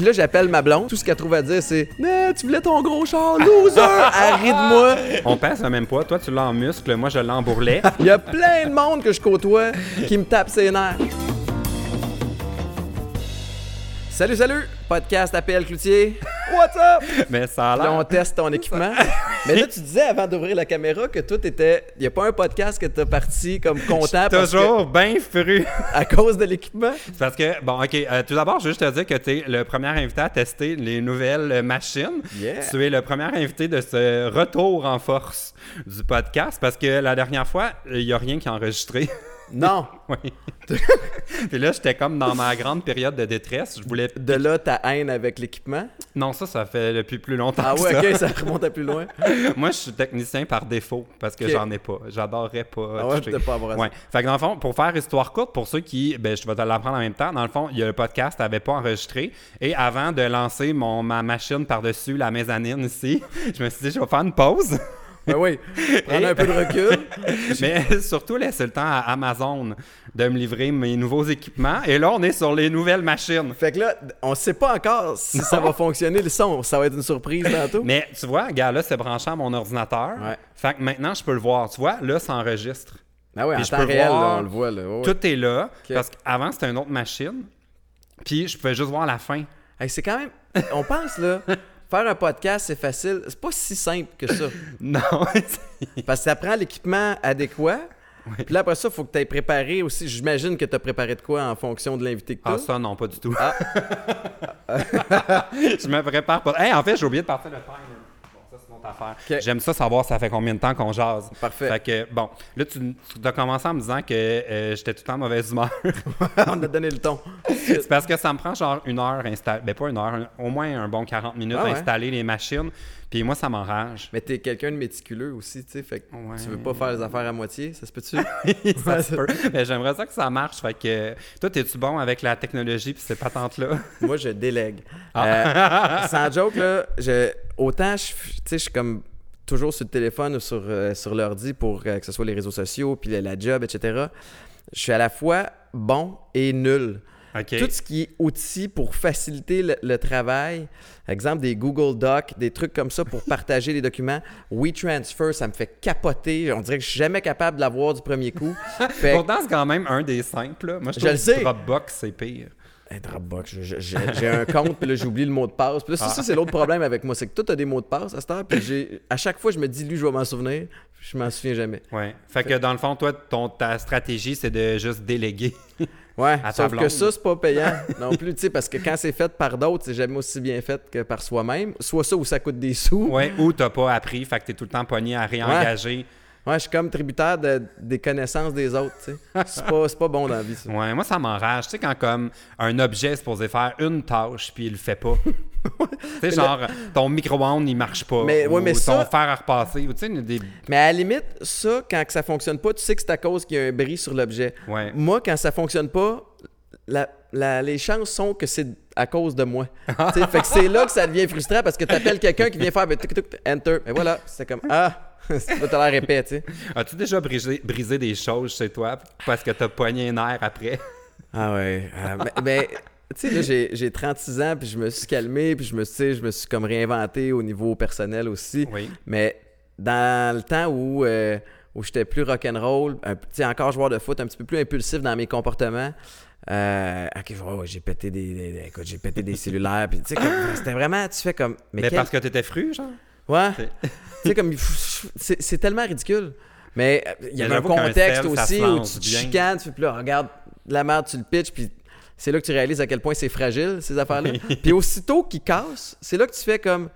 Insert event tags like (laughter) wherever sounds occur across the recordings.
Puis là, j'appelle ma blonde. Tout ce qu'elle trouve à dire, c'est Non, tu voulais ton gros char, loser! Elle rit de moi. On pèse le même poids. Toi, tu l'as en muscle, moi, je l'ai en bourrelet. Il y a plein de monde que je côtoie qui me tape ses nerfs. Salut, salut! Podcast APL Cloutier. What's up? Mais ça a Là, on l'air. teste ton équipement. (laughs) Mais là, tu disais avant d'ouvrir la caméra que tout était. Il n'y a pas un podcast que t'as parti comme content parce que- Toujours bien fru. (laughs) à cause de l'équipement? C'est Parce que, bon, OK, euh, tout d'abord, je veux juste te dire que tu es le premier invité à tester les nouvelles euh, machines. Yeah. Tu es le premier invité de ce retour en force du podcast parce que la dernière fois, il n'y a rien qui est enregistré. (laughs) Non. (laughs) oui. Puis là, j'étais comme dans ma grande période de détresse. Je voulais. De là, ta haine avec l'équipement? Non, ça, ça fait depuis plus longtemps. Ah que ouais, ça. ok, ça remonte à plus loin. (laughs) Moi, je suis technicien par défaut parce que j'en ai pas. J'adorerais pas. Ah ouais, toucher. pas avoir ça. Ouais. Fait que dans le fond, pour faire histoire courte, pour ceux qui, ben, je vais te l'apprendre en même temps, dans le fond, il y a le podcast n'avait pas enregistré. Et avant de lancer mon, ma machine par-dessus la mezzanine ici, (laughs) je me suis dit, je vais faire une pause. Ben oui, prendre un peu de recul. (laughs) Mais surtout, laisser le temps à Amazon de me livrer mes nouveaux équipements. Et là, on est sur les nouvelles machines. Fait que là, on sait pas encore si ça va fonctionner le son. Ça va être une surprise tantôt. Mais tu vois, gars, là, c'est branché à mon ordinateur. Ouais. Fait que maintenant, je peux le voir. Tu vois, là, ça enregistre. Ah ouais, en je temps peux réel, voir là, on le voit. Là. Tout est là. Parce qu'avant, c'était une autre machine. Puis je pouvais juste voir la fin. Hey, c'est quand même. On pense, là, (laughs) faire un podcast, c'est facile. C'est pas si simple que ça. (laughs) Non. (laughs) Parce que ça prend l'équipement adéquat. Puis là, après ça, il faut que tu aies préparé aussi. J'imagine que tu as préparé de quoi en fonction de l'invité que tu ah, ça, non, pas du tout. Ah. (laughs) je me prépare pas. Hey, en fait, j'ai oublié de partir le timer. Bon, ça, c'est une autre affaire. Ok. J'aime ça savoir ça fait combien de temps qu'on jase. Parfait. Fait que, bon, là, tu, tu as commencé en me disant que euh, j'étais tout le temps en mauvaise humeur. (laughs) on a donné le ton. c'est parce que ça me prend genre une heure installer. Ben, pas une heure, un- au moins un bon 40 minutes Ah ouais. installer les machines. Puis moi, ça m'enrage. Mais t'es quelqu'un de méticuleux aussi, tu sais. Fait que Ouais. tu veux pas faire les affaires à moitié, ça se peut-tu? (laughs) ça se peut. Mais j'aimerais ça que ça marche. Fait que, toi, es-tu bon avec la technologie puis ces patentes-là? (laughs) Moi, je délègue. Ah. Euh, (laughs) sans joke, là, je, autant je, tu sais, je suis comme toujours sur le téléphone ou sur, euh, sur l'ordi pour euh, que ce soit les réseaux sociaux, puis la, la job, etc. Je suis à la fois bon et nul. Tout ce qui est outils pour faciliter le, le travail, exemple des Google Docs, des trucs comme ça pour (laughs) partager les documents. WeTransfer, ça me fait capoter. On dirait que je suis jamais capable de l'avoir du premier coup. (laughs) Fait Pourtant, c'est quand même un des simples. là. Moi, je, Je trouve le sais. Dropbox, c'est pire. Hey, Dropbox, j'ai un compte, puis là, j'ai oublié le mot de passe. Puis là, ça, ça, c'est l'autre problème avec moi, c'est que toi, tu as des mots de passe à cette heure, puis à chaque fois, je me dis, lui, je vais m'en souvenir, je m'en souviens jamais. Ouais. Fait que dans le fond, toi, ton, ta stratégie, c'est de juste déléguer. (laughs) Ouais, À sauf que ça, c'est pas payant (laughs) non plus, tu sais, parce que quand c'est fait par d'autres, c'est jamais aussi bien fait que par soi-même. Soit ça ou ça coûte des sous. Ouais. Ou t'as pas appris, fait que t'es tout le temps pogné à réengager. Ouais, je suis comme tributaire de- des connaissances des autres, tu sais. C'est pas, pas bon dans la vie, ça. Ouais. moi, ça m'enrage. Tu sais, quand comme un objet est supposé faire une tâche, puis il le fait pas. (laughs) tu sais, genre, ton micro-ondes, il marche pas. Mais- ouais, ou mais ton ça- fer à repasser. Ou tu sais, des... Mais à la limite, ça, quand ça fonctionne pas, tu sais que c'est à cause qu'il y a un bris sur l'objet. Ouais. Moi, quand ça fonctionne pas, la- la- les chances sont que c'est à cause de moi. (laughs) Fait que c'est là que ça devient frustrant parce que tu appelles quelqu'un qui vient faire enter. Et voilà, c'est comme Ah, là, t'as l'air épais, tu sais. As-tu déjà brisé, brisé des choses chez toi parce que t'as pogné un air après? (laughs) Ah ouais. euh, mais, mais, tu sais, là, j'ai, j'ai 36 ans, puis je me suis calmé, puis je me, suis- je me suis comme réinventé au niveau personnel aussi. Oui. Mais dans le temps où, euh, où j'étais plus rock'n'roll, un p- tu sais, encore joueur de foot, un petit peu plus impulsif dans mes comportements, euh, ouais, j'ai pété des, des- des- écoute, j'ai pété des (laughs) cellulaires, puis tu sais, c'était vraiment, tu fais comme, mais, Mais quel- parce que t'étais fru, genre? Ouais, (laughs) C'est- tu sais, comme, c'est, tellement ridicule. Mais euh, il y a un contexte sel, ça aussi où tu te bien. chicanes, tu fais, puis là, regarde de la merde, tu le pitches, puis c'est là que tu réalises à quel point c'est fragile, ces affaires-là. puis aussitôt qu'ils cassent, c'est là que tu fais comme,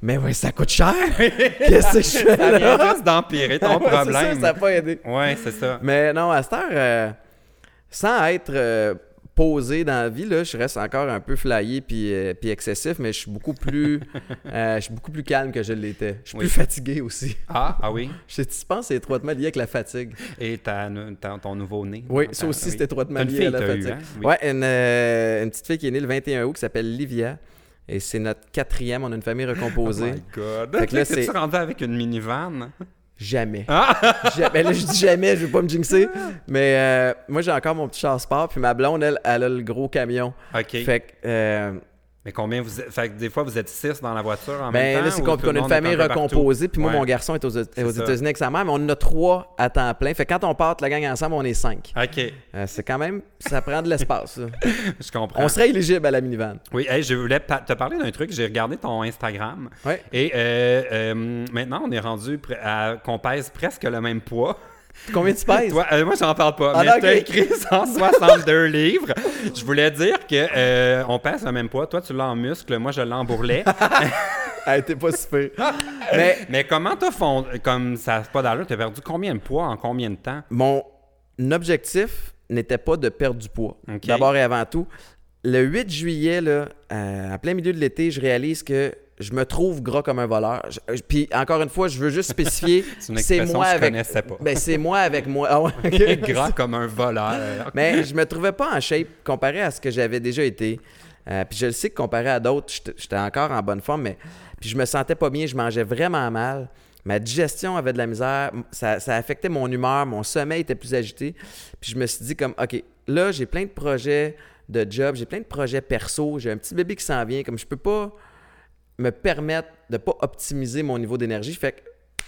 mais ouais, ça coûte cher! (laughs) Qu'est-ce que je fais Ça là? juste d'empirer ton (laughs) Ouais, c'est ça, problème. ça n'a pas aidé. Ouais, c'est ça. Mais non, à cette heure, euh, sans être euh, posé dans la vie, là, je reste encore un peu flyé puis, euh, puis excessif, mais je suis beaucoup plus (laughs) euh, je suis beaucoup plus calme que je l'étais. Je suis Oui. plus fatigué aussi. Ah, ah oui? (laughs) Je, tu penses que c'est étroitement lié avec la fatigue. Et ta, ta- ton nouveau-né? Oui, ça aussi, oui. c'est étroitement lié à la eu, fatigue. hein? Oui. Ouais, une, euh, une petite fille qui est née le 21 août qui s'appelle Livia. Et c'est notre quatrième. On a une famille Oh recomposée. my God. Fait que là, (laughs) c'est- rendu avec une minivan? Jamais. Ah! (laughs) Jamais. Là, je dis jamais, je veux pas me jinxer. Mais euh, moi, j'ai encore mon petit char sport. Puis ma blonde, elle, elle a le gros camion. OK. Fait que, euh, Mais combien vous êtes... Fait que des fois, vous êtes six dans la voiture en Ben même temps? là, c'est qu'on a une famille recomposée, puis moi, Ouais. mon garçon est aux. États-Unis avec sa mère, mais on en a trois à temps plein. Fait que quand on part la gang ensemble, on est cinq. OK, Euh, c'est quand même, ça prend de l'espace. (laughs) je comprends. On serait éligible à la minivan. Oui, hey, je voulais te parler d'un truc. J'ai regardé ton Instagram. Ouais. Et euh, euh, maintenant, on est rendu à qu'on pèse presque le même poids. Combien tu pèses? Toi, euh, moi, j'en parle pas. Ah, mais ok. tu as écrit 162 (laughs) livres. Je voulais dire que euh, on pèse le même poids. Toi, tu l'as en muscle. Moi, je l'ai en bourrelet. (laughs) T'es pas super. (laughs) mais mais comment t'as fond... Comme ça pas d'allure, t'as perdu combien de poids en combien de temps? mon objectif n'était pas de perdre du poids. D'abord et avant tout. Le 8 juillet, là, euh, à plein milieu de l'été, je réalise que je me trouve gras comme un voleur. Je- Puis encore une fois, je veux juste spécifier, (laughs) C'est moi je avec. pas. Ben, c'est moi avec moi. Ah ouais. (laughs) Gras comme un voleur. Mais je me trouvais pas en shape comparé à ce que j'avais déjà été. Euh, puis je le sais que comparé à d'autres, j'étais j'étais encore en bonne forme, mais puis je me sentais pas bien, je mangeais vraiment mal. Ma digestion avait de la misère, ça, ça affectait mon humeur, mon sommeil était plus agité. Puis je me suis dit comme, OK, là, j'ai plein de projets de job, j'ai plein de projets perso, j'ai un petit bébé qui s'en vient, comme je peux pas me permettre de pas optimiser mon niveau d'énergie. Fait que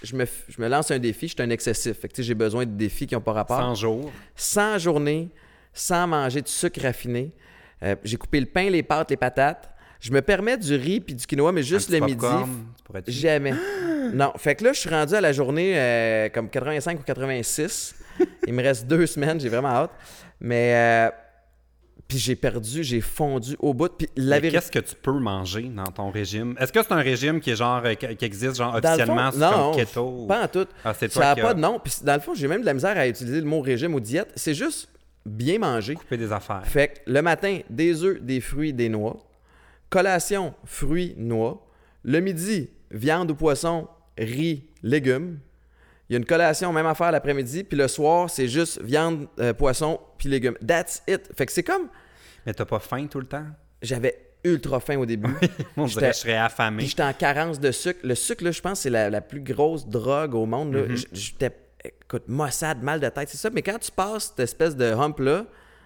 je me, je me lance un défi, je suis un excessif. Fait que tu sais, j'ai besoin de défis qui n'ont pas rapport. 100 jours. 100 journées sans manger de sucre raffiné. Euh, j'ai coupé le pain, les pâtes, les patates. Je me permets du riz puis du quinoa, mais juste le midi. Jamais. (gasps) non. Fait que là, je suis rendu à la journée euh, comme 85 ou 86. Il me reste deux semaines, j'ai vraiment hâte. Mais euh, puis j'ai perdu, j'ai fondu au bout. Puis la vérité. Qu'est-ce que tu peux manger dans ton régime? Est-ce que c'est un régime qui est genre euh, qui existe genre Dans fond, officiellement c'est non, comme keto? Pas en tout. Ah, c'est toi Ça n'a pas as de nom. Puis dans le fond, j'ai même de la misère à utiliser le mot régime ou diète. C'est juste bien manger. coupé des affaires. Fait que le matin, des œufs, des fruits, des noix. Collation, fruits, noix. Le midi, viande ou poisson, riz, légumes. Il y a une collation, même affaire l'après-midi. Puis le soir, c'est juste viande, euh, poisson, puis légumes. That's it. Fait que c'est comme... Mais t'as pas faim tout le temps? J'avais ultra faim au début. (laughs) On J'étais- dirait que je serais Puis affamé. j'étais en carence de sucre. Le sucre, là, je pense, c'est la, la plus grosse drogue au monde. J- J'étais, écoute, maussade, mal de tête, c'est ça. Mais quand tu passes cette espèce de hump-là,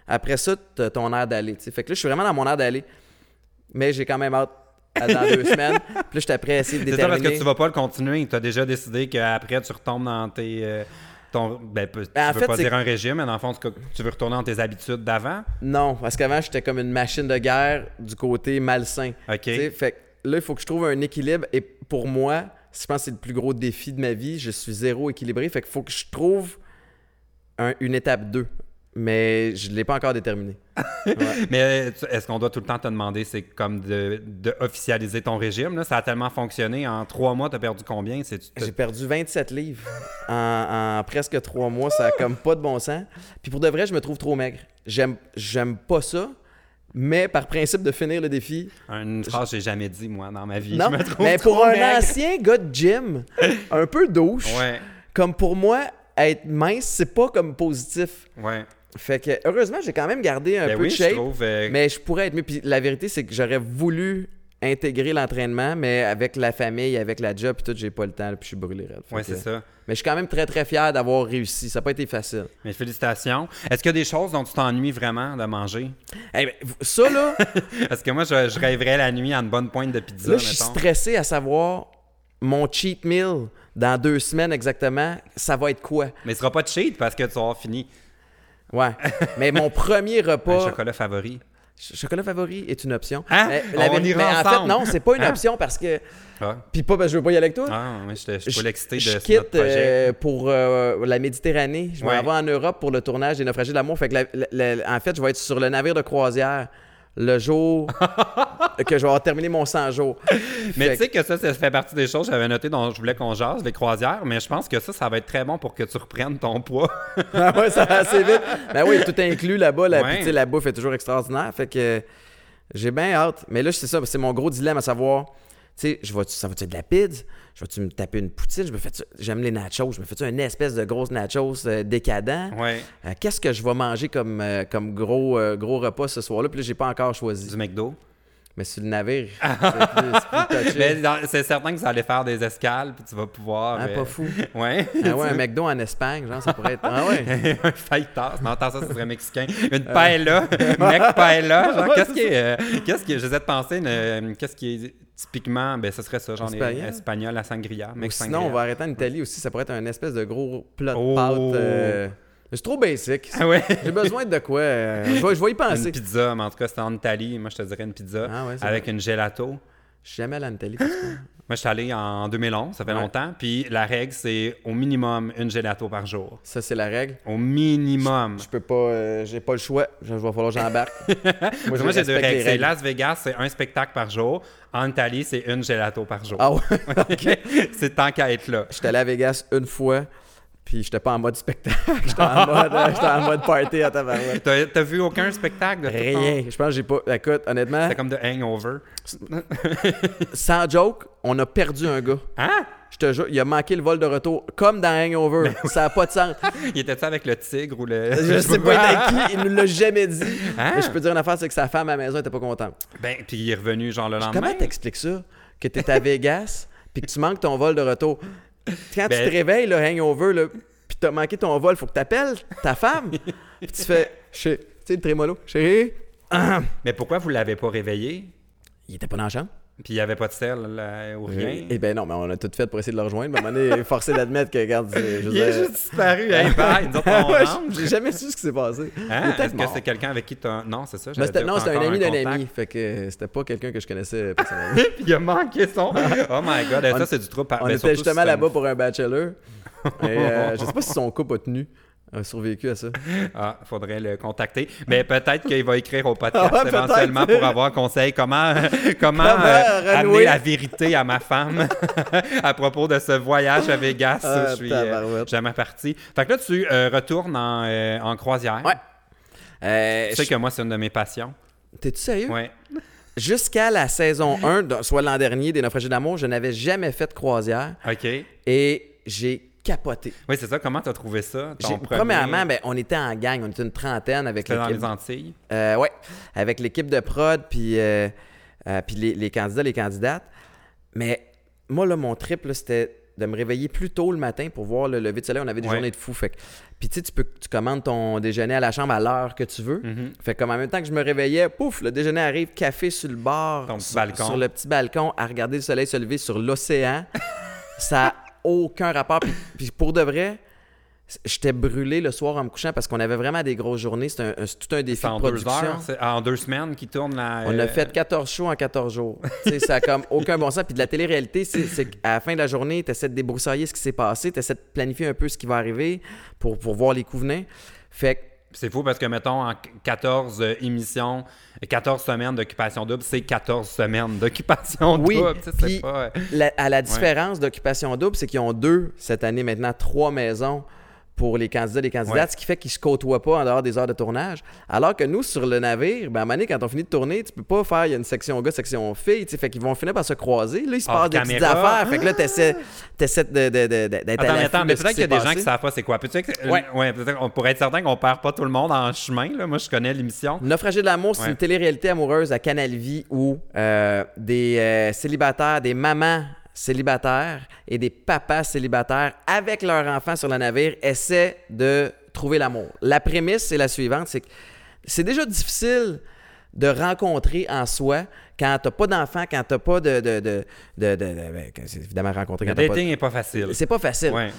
après ça, t'as ton air d'aller. tu sais. Fait que là, je suis vraiment dans mon air d'aller. Mais j'ai quand même hâte à dans deux (laughs) semaines. Puis là, j'étais prêt à essayer de C'est ça parce déterminer. que tu vas pas le continuer. Tu as déjà décidé qu'après tu retombes dans tes. euh, ton, ben, tu Ben, en veux fait, pas dire un régime, mais dans le fond, tu, tu veux retourner dans tes habitudes d'avant? Non, parce qu'avant, j'étais comme une machine de guerre du côté malsain. OK. Tu sais, Fait que là, il faut que je trouve un équilibre. Et pour moi, je pense que c'est le plus gros défi de ma vie. Je suis zéro équilibré. Fait qu'il faut que je trouve un- une étape 2. Mais je ne l'ai pas encore déterminé. (laughs) Mais euh, est-ce qu'on doit tout le temps te demander, c'est comme de, de officialiser ton régime? Là? Ça a tellement fonctionné. En trois mois, tu as perdu combien? J'ai perdu 27 livres (laughs) en, en presque trois mois. Ça a comme pas de bon sens. Puis pour de vrai, je me trouve trop maigre. J'aime, j'aime pas ça. Mais par principe de finir le défi, Une phrase que j'ai jamais dit, moi, dans ma vie. non. Je me trouve Mais trop pour un maigre. ancien gars de gym, (laughs) un peu douche, Ouais, comme pour moi, être mince, c'est pas comme positif. ouais. Fait que heureusement, j'ai quand même gardé un Ben peu oui, de je shape. trouve. euh, Mais je pourrais être mieux. Puis la vérité, c'est que j'aurais voulu intégrer l'entraînement, mais avec la famille, avec la job, puis tout, j'ai pas le temps, puis je suis brûlé. Ouais, c'est ça. Mais je suis quand même très, très fier d'avoir réussi. Ça n'a pas été facile. Mais félicitations. Est-ce qu'il y a des choses dont tu t'ennuies vraiment de manger? Eh ben, ça, là, (laughs) Parce que moi, je, je rêverais la nuit à une bonne pointe de pizza, là je suis stressé à savoir mon cheat meal dans deux semaines exactement, ça va être quoi? Mais ce sera pas de cheat parce que tu auras fini. Ouais. Mais mon premier Un repas... chocolat favori. Ch- Chocolat favori est une option. Hein? Mais, On vérité- ira mais en fait, non, c'est pas une Hein? option parce que... Ah, Puis pas parce que je veux pas y aller avec toi. ah ouais, j'étais- je suis je, pas l'excité de je quitte notre projet. euh, pour euh, la Méditerranée. Je Ouais. vais en Europe pour le tournage des Naufragés de l'amour. Fait que la- la- la- en fait, je vais être sur le navire de croisière le jour que je vais avoir terminé mon 100 jours. Mais tu sais que ça, ça fait partie des choses que j'avais notées dont je voulais qu'on jase, les croisières. Mais je pense que ça, ça va être très bon pour que tu reprennes ton poids. (laughs) Ah ouais, ça va assez vite. Ben oui, tout inclus là-bas. Là, Ouais. La bouffe est toujours extraordinaire. Fait que j'ai bien hâte. Mais là, c'est ça, c'est mon gros dilemme à savoir, sais, je vais ça va-tu être de la pizza? Je vais-tu me taper une poutine? Je me fais J'aime les nachos. Je me fais une espèce de grosse nachos euh, décadent? ouais. Euh, Qu'est-ce que je vais manger comme, euh, comme gros, gros repas ce soir-là? Puis là, j'ai pas encore choisi. Du McDo. Mais sur le navire, c'est plus, c'est plus (laughs) c'est certain que vous allez faire des escales, puis tu vas pouvoir. Ah, euh, pas fou. Ouais. Ah ouais, (laughs) un McDo en Espagne, genre, ça pourrait être. Ah ouais. (laughs) un fajitas. Non, attends, ça, ce serait mexicain. Une paella. Mec paella. Genre, qu'est-ce qui est. euh, qu'est-ce qui est. J'essaie de penser, euh, qu'est-ce qui est typiquement. Ben, ce serait ça, genre, les Espagnol? espagnol, la sangria. Ou sinon, on va arrêter en Italie aussi. Ça pourrait être un espèce de gros plat de Oh. pâtes. euh, C'est trop basic. Ah ouais. (laughs) J'ai besoin de quoi? euh, Je vais, je vais y penser. Une pizza, mais en tout cas, c'était en Italie. Moi, je te dirais une pizza Ah ouais, avec vrai. une gelato. Je suis jamais allé en Italie. parce que- Moi, je suis allé en 2011, ça fait Ouais. longtemps. Puis la règle, c'est au minimum une gelato par jour. Ça, c'est la règle. Au minimum. Je peux pas. euh, J'ai pas le choix. Je vais falloir que j'embarque. (laughs) Moi, je Moi, j'ai deux règles. C'est règles. Las Vegas, c'est un spectacle par jour. En Italie, c'est une gelato par jour. Ah ouais. (laughs) c'est tant qu'à être là. J'étais allé à Vegas une fois. Puis j'étais pas en mode spectacle. (laughs) J'étais en mode, euh, j'étais en mode party à tabarouette. T'as t'as vu aucun spectacle de? Rien. Je pense que j'ai pas. Écoute, honnêtement, C'est comme de Hangover. (laughs) sans joke, on a perdu un gars. Hein? Je te jure, il a manqué le vol de retour, comme dans Hangover. Ça n'a pas de sens. (laughs) Il était-tu avec le tigre ou le. Je sais pas avec qui, il nous l'a jamais dit. Hein? Mais je peux te dire une affaire, c'est que sa femme à la maison était pas contente. Ben, puis il est revenu genre le lendemain. Comment t'expliques ça? Que t'es à Vegas, puis que tu manques ton vol de retour. Quand Ben- tu te réveilles, le hangover, là, puis t'as manqué ton vol, faut que t'appelles ta femme. (laughs) puis tu fais, tu sais, le trémolo, chérie. Ah. Mais pourquoi vous l'avez pas réveillé? Il était pas dans la chambre. Puis il y avait pas de sel là, ou rien? Eh ben non, mais on a tout fait pour essayer de le rejoindre. Mais à un moment donné, forcé d'admettre que, regarde, je Il est dire- juste disparu. Hey, (laughs) bye! Nous autres, on Ouais, rentre. J'ai jamais su ce qui s'est passé. Est Hein? peut-être Est-ce que c'est quelqu'un avec qui t'as. Non, c'est ça. Dire, non, c'était un ami d'un ami. Fait que c'était pas quelqu'un que je connaissais (laughs) personnellement. Puis il a manqué son. (laughs) Oh my god, eh, On- ça c'est du par- On ben, était justement si là-bas pour un bachelor. Et, euh, je sais pas si son couple a tenu, a survécu à ça. (laughs) Ah, faudrait le contacter. Mais peut-être qu'il va écrire au podcast (laughs) Ah ouais, éventuellement pour avoir conseil comment, (laughs) comment, Comment euh, amener la vérité à ma femme à propos de ce voyage à Vegas. Ah, je suis euh, jamais parti. Fait que là, tu euh, retournes en, en croisière. Ouais. Tu sais je- que moi, c'est une de mes passions. T'es-tu sérieux? Ouais. Jusqu'à la saison 1, donc, soit l'an dernier des Naufragés d'amour, je n'avais jamais fait de croisière OK. et j'ai capoté. Oui, c'est ça. Comment tu as trouvé ça? ton J'ai- premier- Premièrement, ben, on était en gang, on était une trentaine avec C'était dans l'équipe. les Antilles? Euh, ouais, avec l'équipe de prod, puis, euh, euh, puis les, les candidats, les candidates. Mais moi, là, mon trip, c'était de me réveiller plus tôt le matin pour voir le lever de soleil. On avait des Ouais. journées de fou. Fait que- puis tu sais, tu peux tu commandes ton déjeuner à la chambre à l'heure que tu veux. Mhm. Fait que comme en même temps que je me réveillais, pouf, le déjeuner arrive, café sur le bord, sur, balcon. sur le petit balcon, à regarder le soleil se lever sur l'océan. (laughs) ça aucun rapport. Puis, puis pour de vrai, j'étais brûlé le soir en me couchant parce qu'on avait vraiment des grosses journées. C'était c'est tout un défi C'est de en deux production. heures, c'est- en deux semaines qui tourne la. On a euh, fait 14 shows en 14 jours. ça a comme (laughs) aucun bon sens. Puis de la télé-réalité, c'est c'est qu'à la fin de la journée, tu essaies de débroussailler ce qui s'est passé, tu essaies de planifier un peu ce qui va arriver pour, pour voir les coups venir. Fait que C'est fou parce que, mettons, en 14 euh, émissions, 14 semaines d'occupation double, c'est 14 semaines d'occupation Oui, double. Pas. la- à la différence d'occupation double, c'est qu'ils ont deux, cette année maintenant, trois maisons pour les candidats et les candidates, Ouais. ce qui fait qu'ils se côtoient pas en dehors des heures de tournage. Alors que nous, sur le navire, ben, à un moment donné, quand on finit de tourner, tu peux pas faire, il y a une section gars, section filles, tu sais, fait qu'ils vont finir par se croiser. Là, ils se passent des petites affaires. Fait que là, t'essaies, t'essaies de, de, de- de- d'être à Attends, attends, mais peut-être qui qu'il y a des gens qui savent pas c'est quoi. Euh, Ouais. ouais, peut-être qu'on pourrait être certain qu'on perd pas tout le monde en chemin. Là. Moi, je connais l'émission. Naufragé de l'amour, c'est Ouais. une télé-réalité amoureuse à Canal Vie où euh, des euh, célibataires, des mamans célibataires et des papas célibataires avec leurs enfants sur le navire essaient de trouver l'amour. La prémisse, c'est la suivante, c'est que c'est déjà difficile de rencontrer en soi quand t'as pas d'enfants, quand t'as pas de... de, de, de, ben, c'est évidemment rencontrer Le quand pas... dating est pas facile. C'est pas facile. Ouais.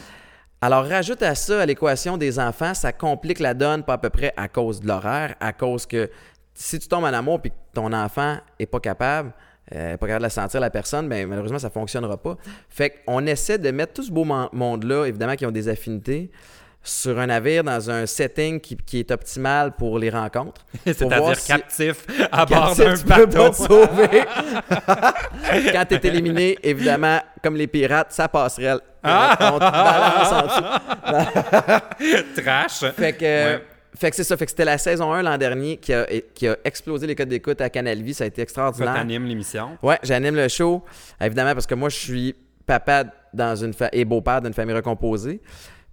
Alors, rajoute à ça, à l'équation des enfants, ça complique la donne pas à peu près à cause de l'horaire, à cause que si tu tombes en amour et que ton enfant est pas capable, euh, pas capable de la sentir la personne, ben malheureusement, ça fonctionnera pas. Fait qu'on essaie de mettre tout ce beau mon- monde-là, évidemment, qui ont des affinités, sur un navire dans un setting qui, qui est optimal pour les rencontres. (laughs) C'est-à-dire si- captif à (laughs) bord d'un bateau. te sauver. (laughs) Quand tu es éliminé, évidemment, comme les pirates, ça passerelle. On te balance en dessous. Trash. Fait que, Ouais. Fait que c'est ça. Fait que c'était la saison 1 l'an dernier qui a, qui a explosé les codes d'écoute à Canal Vie. Ça a été extraordinaire. t'animes l'émission. Ouais, j'anime le show. Évidemment, parce que moi, je suis papa dans une fa- et beau-père d'une famille recomposée.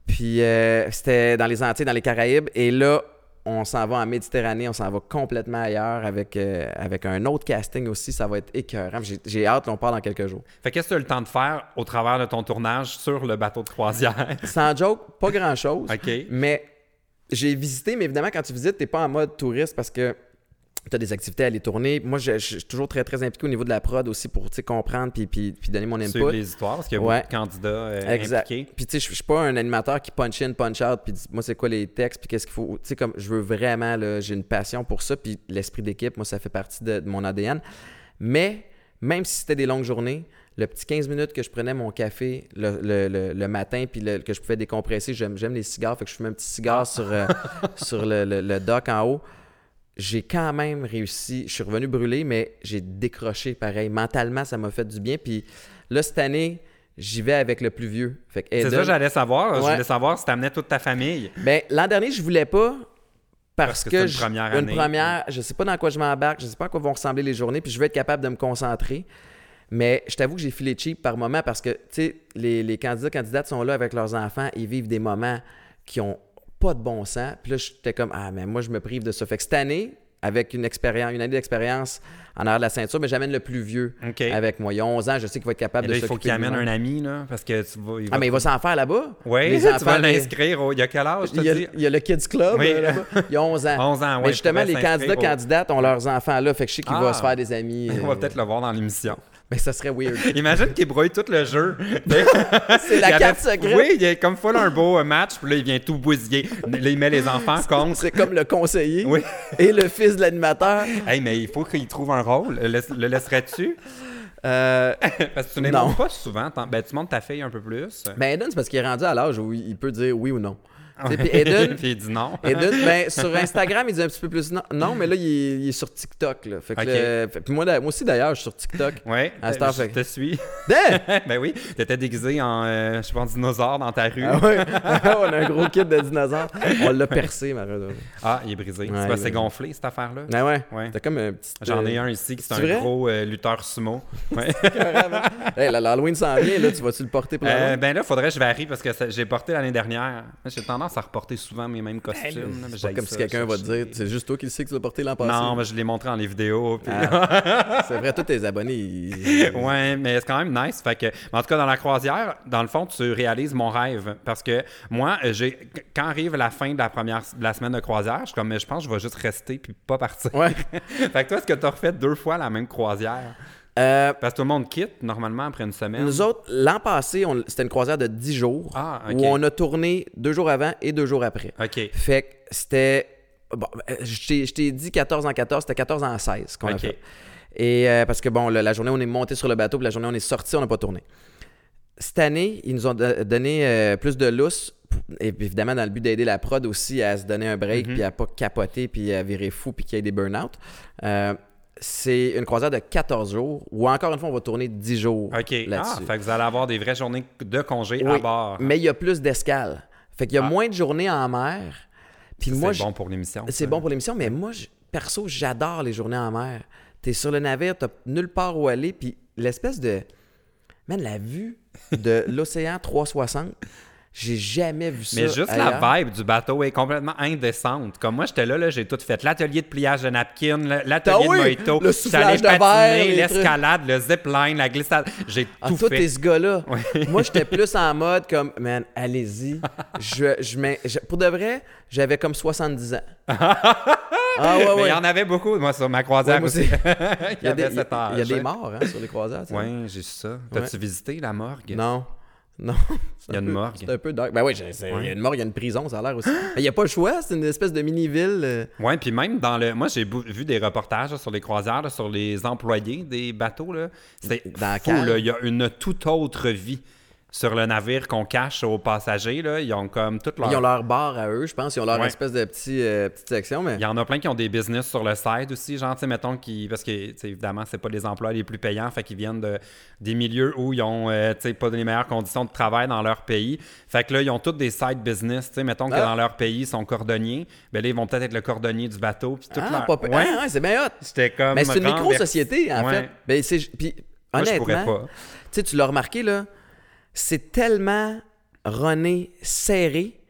Puis euh, c'était dans les Antilles, dans les Caraïbes. Et là, on s'en va en Méditerranée, on s'en va complètement ailleurs avec, euh, avec un autre casting aussi. Ça va être écœurant. J'ai- hâte, on part dans quelques jours. Fait qu'est-ce que tu as le temps de faire au travers de ton tournage sur le bateau de croisière? Sans joke, pas grand-chose. (laughs) OK. Mais j'ai visité, mais évidemment, quand tu visites, t'es pas en mode touriste parce que tu as des activités à aller tourner. Moi, je, je suis toujours très, très impliqué au niveau de la prod aussi pour comprendre puis, puis, puis donner mon Suivre input. les histoires, parce qu'il y a Ouais. beaucoup de candidats euh, Exact. impliqués. Puis tu sais, je suis pas un animateur qui punch in, punch out, puis dit, moi c'est quoi les textes, puis qu'est-ce qu'il faut. Tu sais, comme je veux vraiment, j'ai une passion pour ça, puis l'esprit d'équipe, moi ça fait partie de, de mon ADN. Mais même si c'était des longues journées, le petit 15 minutes que je prenais mon café le, le- le- le matin, puis le- que je pouvais décompresser, j'aime j'aime les cigares, fait que je fumais un petit cigare sur, euh, (laughs) sur le, le- le dock en haut. J'ai quand même réussi. Je suis revenu brûler, mais j'ai décroché pareil. Mentalement, ça m'a fait du bien. Puis là, cette année, j'y vais avec le plus vieux. C'est ça j'allais savoir. Je voulais savoir si t'amenais toute ta famille. ben, l'an dernier, je voulais pas parce, Parce que une première une année. première, je sais pas dans quoi je m'embarque, je sais pas à quoi vont ressembler les journées, puis je veux être capable de me concentrer. Mais je t'avoue que j'ai filé cheap par moment parce que, tu sais, les, les candidats, candidates sont là avec leurs enfants, ils vivent des moments qui ont pas de bon sens. Puis là, j'étais comme, ah, mais moi, je me prive de ça. Fait que cette année, avec une expérience, une année d'expérience en arrière de la ceinture, mais j'amène le plus vieux avec moi. Il a 11 ans, je sais qu'il va être capable là, de il faut qu'il amène un ami, là, parce que tu vas. Ah, mais il va s'en faire là-bas. Oui, tu vas enfants, l'inscrire. au- Il y a quel âge, il y, a, dit? il y a le Kids Club Oui. là-bas. (laughs) Il y a 11 ans. 11 ans, ouais, Mais justement, les candidats, au- candidates ont leurs enfants là. Fait que je sais qu'il Ah. va se faire des amis. (laughs) On va euh, peut-être le voir dans l'émission. Mais ça serait weird. (laughs) Imagine qu'il brouille tout le jeu. (laughs) C'est la carte secrète. Oui, il y a comme full un beau euh, match, puis là, il vient tout bousiller. Là, il met les enfants contre. C'est comme le conseiller Oui. et le fils de l'animateur. Hey, mais il faut qu'il trouve un rôle. Le, laisse- le laisserais-tu? Euh, (laughs) Parce que tu montres pas souvent. Ben, tu montres ta fille un peu plus. ben Eden, c'est parce qu'il est rendu à l'âge où il peut dire oui ou non. Puis Eden, (laughs) puis il dit non. Eden, ben, sur Instagram, il dit un petit peu plus non, non mais là, il est, il est sur TikTok. Là. Fait que, Ok. euh, fait- puis moi, aussi, d'ailleurs, je suis sur TikTok. Ouais, À heure, je fait- te suis. (laughs) (laughs) Ben oui, t'étais déguisé en, euh, je en dinosaure dans ta rue. Ah ouais, on a un gros kit de dinosaures. On l'a percé, malheureusement. Ah, il est brisé. Ouais, c'est est- gonflé, cette affaire-là. Ah ouais. Ouais. T'as comme un petit. J'en ai euh, un ici qui c'est un vrai? gros euh, lutteur sumo. Ouais. Hey, l'Halloween s'en vient, là. Tu vas-tu le porter pour Euh, ben là, faudrait que je varie parce que j'ai porté l'année dernière. J'ai tendance à reporter souvent mes mêmes costumes. là, mais C'est comme ça, si quelqu'un va te dire, c'est juste toi qui le sais que tu l'as porté l'an passé. Non, mais je l'ai montré en les vidéos. puis- Ah, (laughs) c'est vrai, tous tes abonnés. ils- ouais, mais c'est quand même nice. Fait que, en tout cas, dans la croisière, dans le fond, tu réalises mon rêve. Parce que moi, j'ai quand arrive la fin de la première de la semaine de croisière, je suis comme, mais je pense que je vais juste rester puis pas partir. Ouais. (laughs) fait que toi, est-ce que tu as refait deux fois la même croisière? Euh, Parce que tout le monde quitte normalement après une semaine. nous autres, l'an passé, c'était une croisière de 10 jours Ah, ok. où on a tourné deux jours avant et deux jours après. OK. Fait que c'était. Bon, euh, je t'ai- je t'ai dit 14 en 14, c'était 14 en 16 qu'on a Ok. fait. Et euh, parce que bon, la journée on est monté sur le bateau, puis la journée on est sorti, on n'a pas tourné. Cette année, ils nous ont do- donné euh, plus de lousse, et évidemment dans le but d'aider la prod aussi à se donner un break, Mhm. puis à pas capoter, puis à virer fou, puis qu'il y ait des burn-out. Euh, c'est une croisière de 14 jours, où encore une fois, on va tourner 10 jours OK. Ah, fait que vous allez avoir des vraies journées de congé à bord. Mais il y a plus d'escales. Fait qu'il y a Ah. moins de journées en mer. Puis moi, c'est bon pour l'émission. c'est bon pour l'émission, mais moi, je- perso, j'adore les journées en mer. T'es sur le navire, t'as nulle part où aller, puis l'espèce de... Man, la vue de (laughs) l'océan 360, j'ai jamais vu ça Mais juste ailleurs. la vibe du bateau est complètement indécente. Comme moi, j'étais là, là j'ai tout fait. L'atelier de pliage de napkin, l'atelier Ah oui, de mojito, verre, patiner, les l'escalade, le zipline, la glissade. J'ai Ah, tout toi, fait. t'es ce gars-là. Moi, j'étais (laughs) plus en mode comme, man, allez-y. Je, je, mets- je- pour de vrai, j'avais comme 70 ans. (laughs) ah ouais, Mais il y en avait beaucoup, moi, sur ma croisière Ouais, aussi. aussi. (laughs) il y, a des, il y a- des morts hein, sur les croisières. Oui, j'ai su ça. T'as-tu visité la morgue? Non. Non. Il y a un une peu- morgue. C'est un peu dark. Ben oui, il Ouais. y a une morgue, il y a une prison, ça a l'air aussi. Il n'y a pas le choix, c'est une espèce de mini-ville. euh. Oui, puis même dans le. Moi, j'ai vu des reportages là, sur les croisières, là, sur les employés des bateaux. là. C'est fou, là. Il y a une toute autre vie sur le navire qu'on cache aux passagers. Là. Ils ont comme toute leur. Ils ont leur bar à eux, je pense. Ils ont leur Ouais. espèce de petit, euh, petite section. Mais... Il y en a plein qui ont des business sur le site aussi, genre, tu sais, mettons, qui, parce que, évidemment, c'est pas les emplois les plus payants, fait qu'ils viennent de, des milieux où ils ont, euh, tu sais, pas les meilleures conditions de travail dans leur pays. Fait que là, ils ont tous des side business, tu sais, mettons que Ah. dans leur pays, ils sont cordonniers, ben là, ils vont peut-être être le cordonnier du bateau, puis toute Ah, leur... Ouais, Ah, ouais, c'est bien hot. c'était comme... Mais c'est une micro-société, en Ouais. fait. Ben, c'est... Puis, Moi, je honnêtement, pourrais pas. tu sais, tu l'as remarqué, là, c'est tellement runné, serré.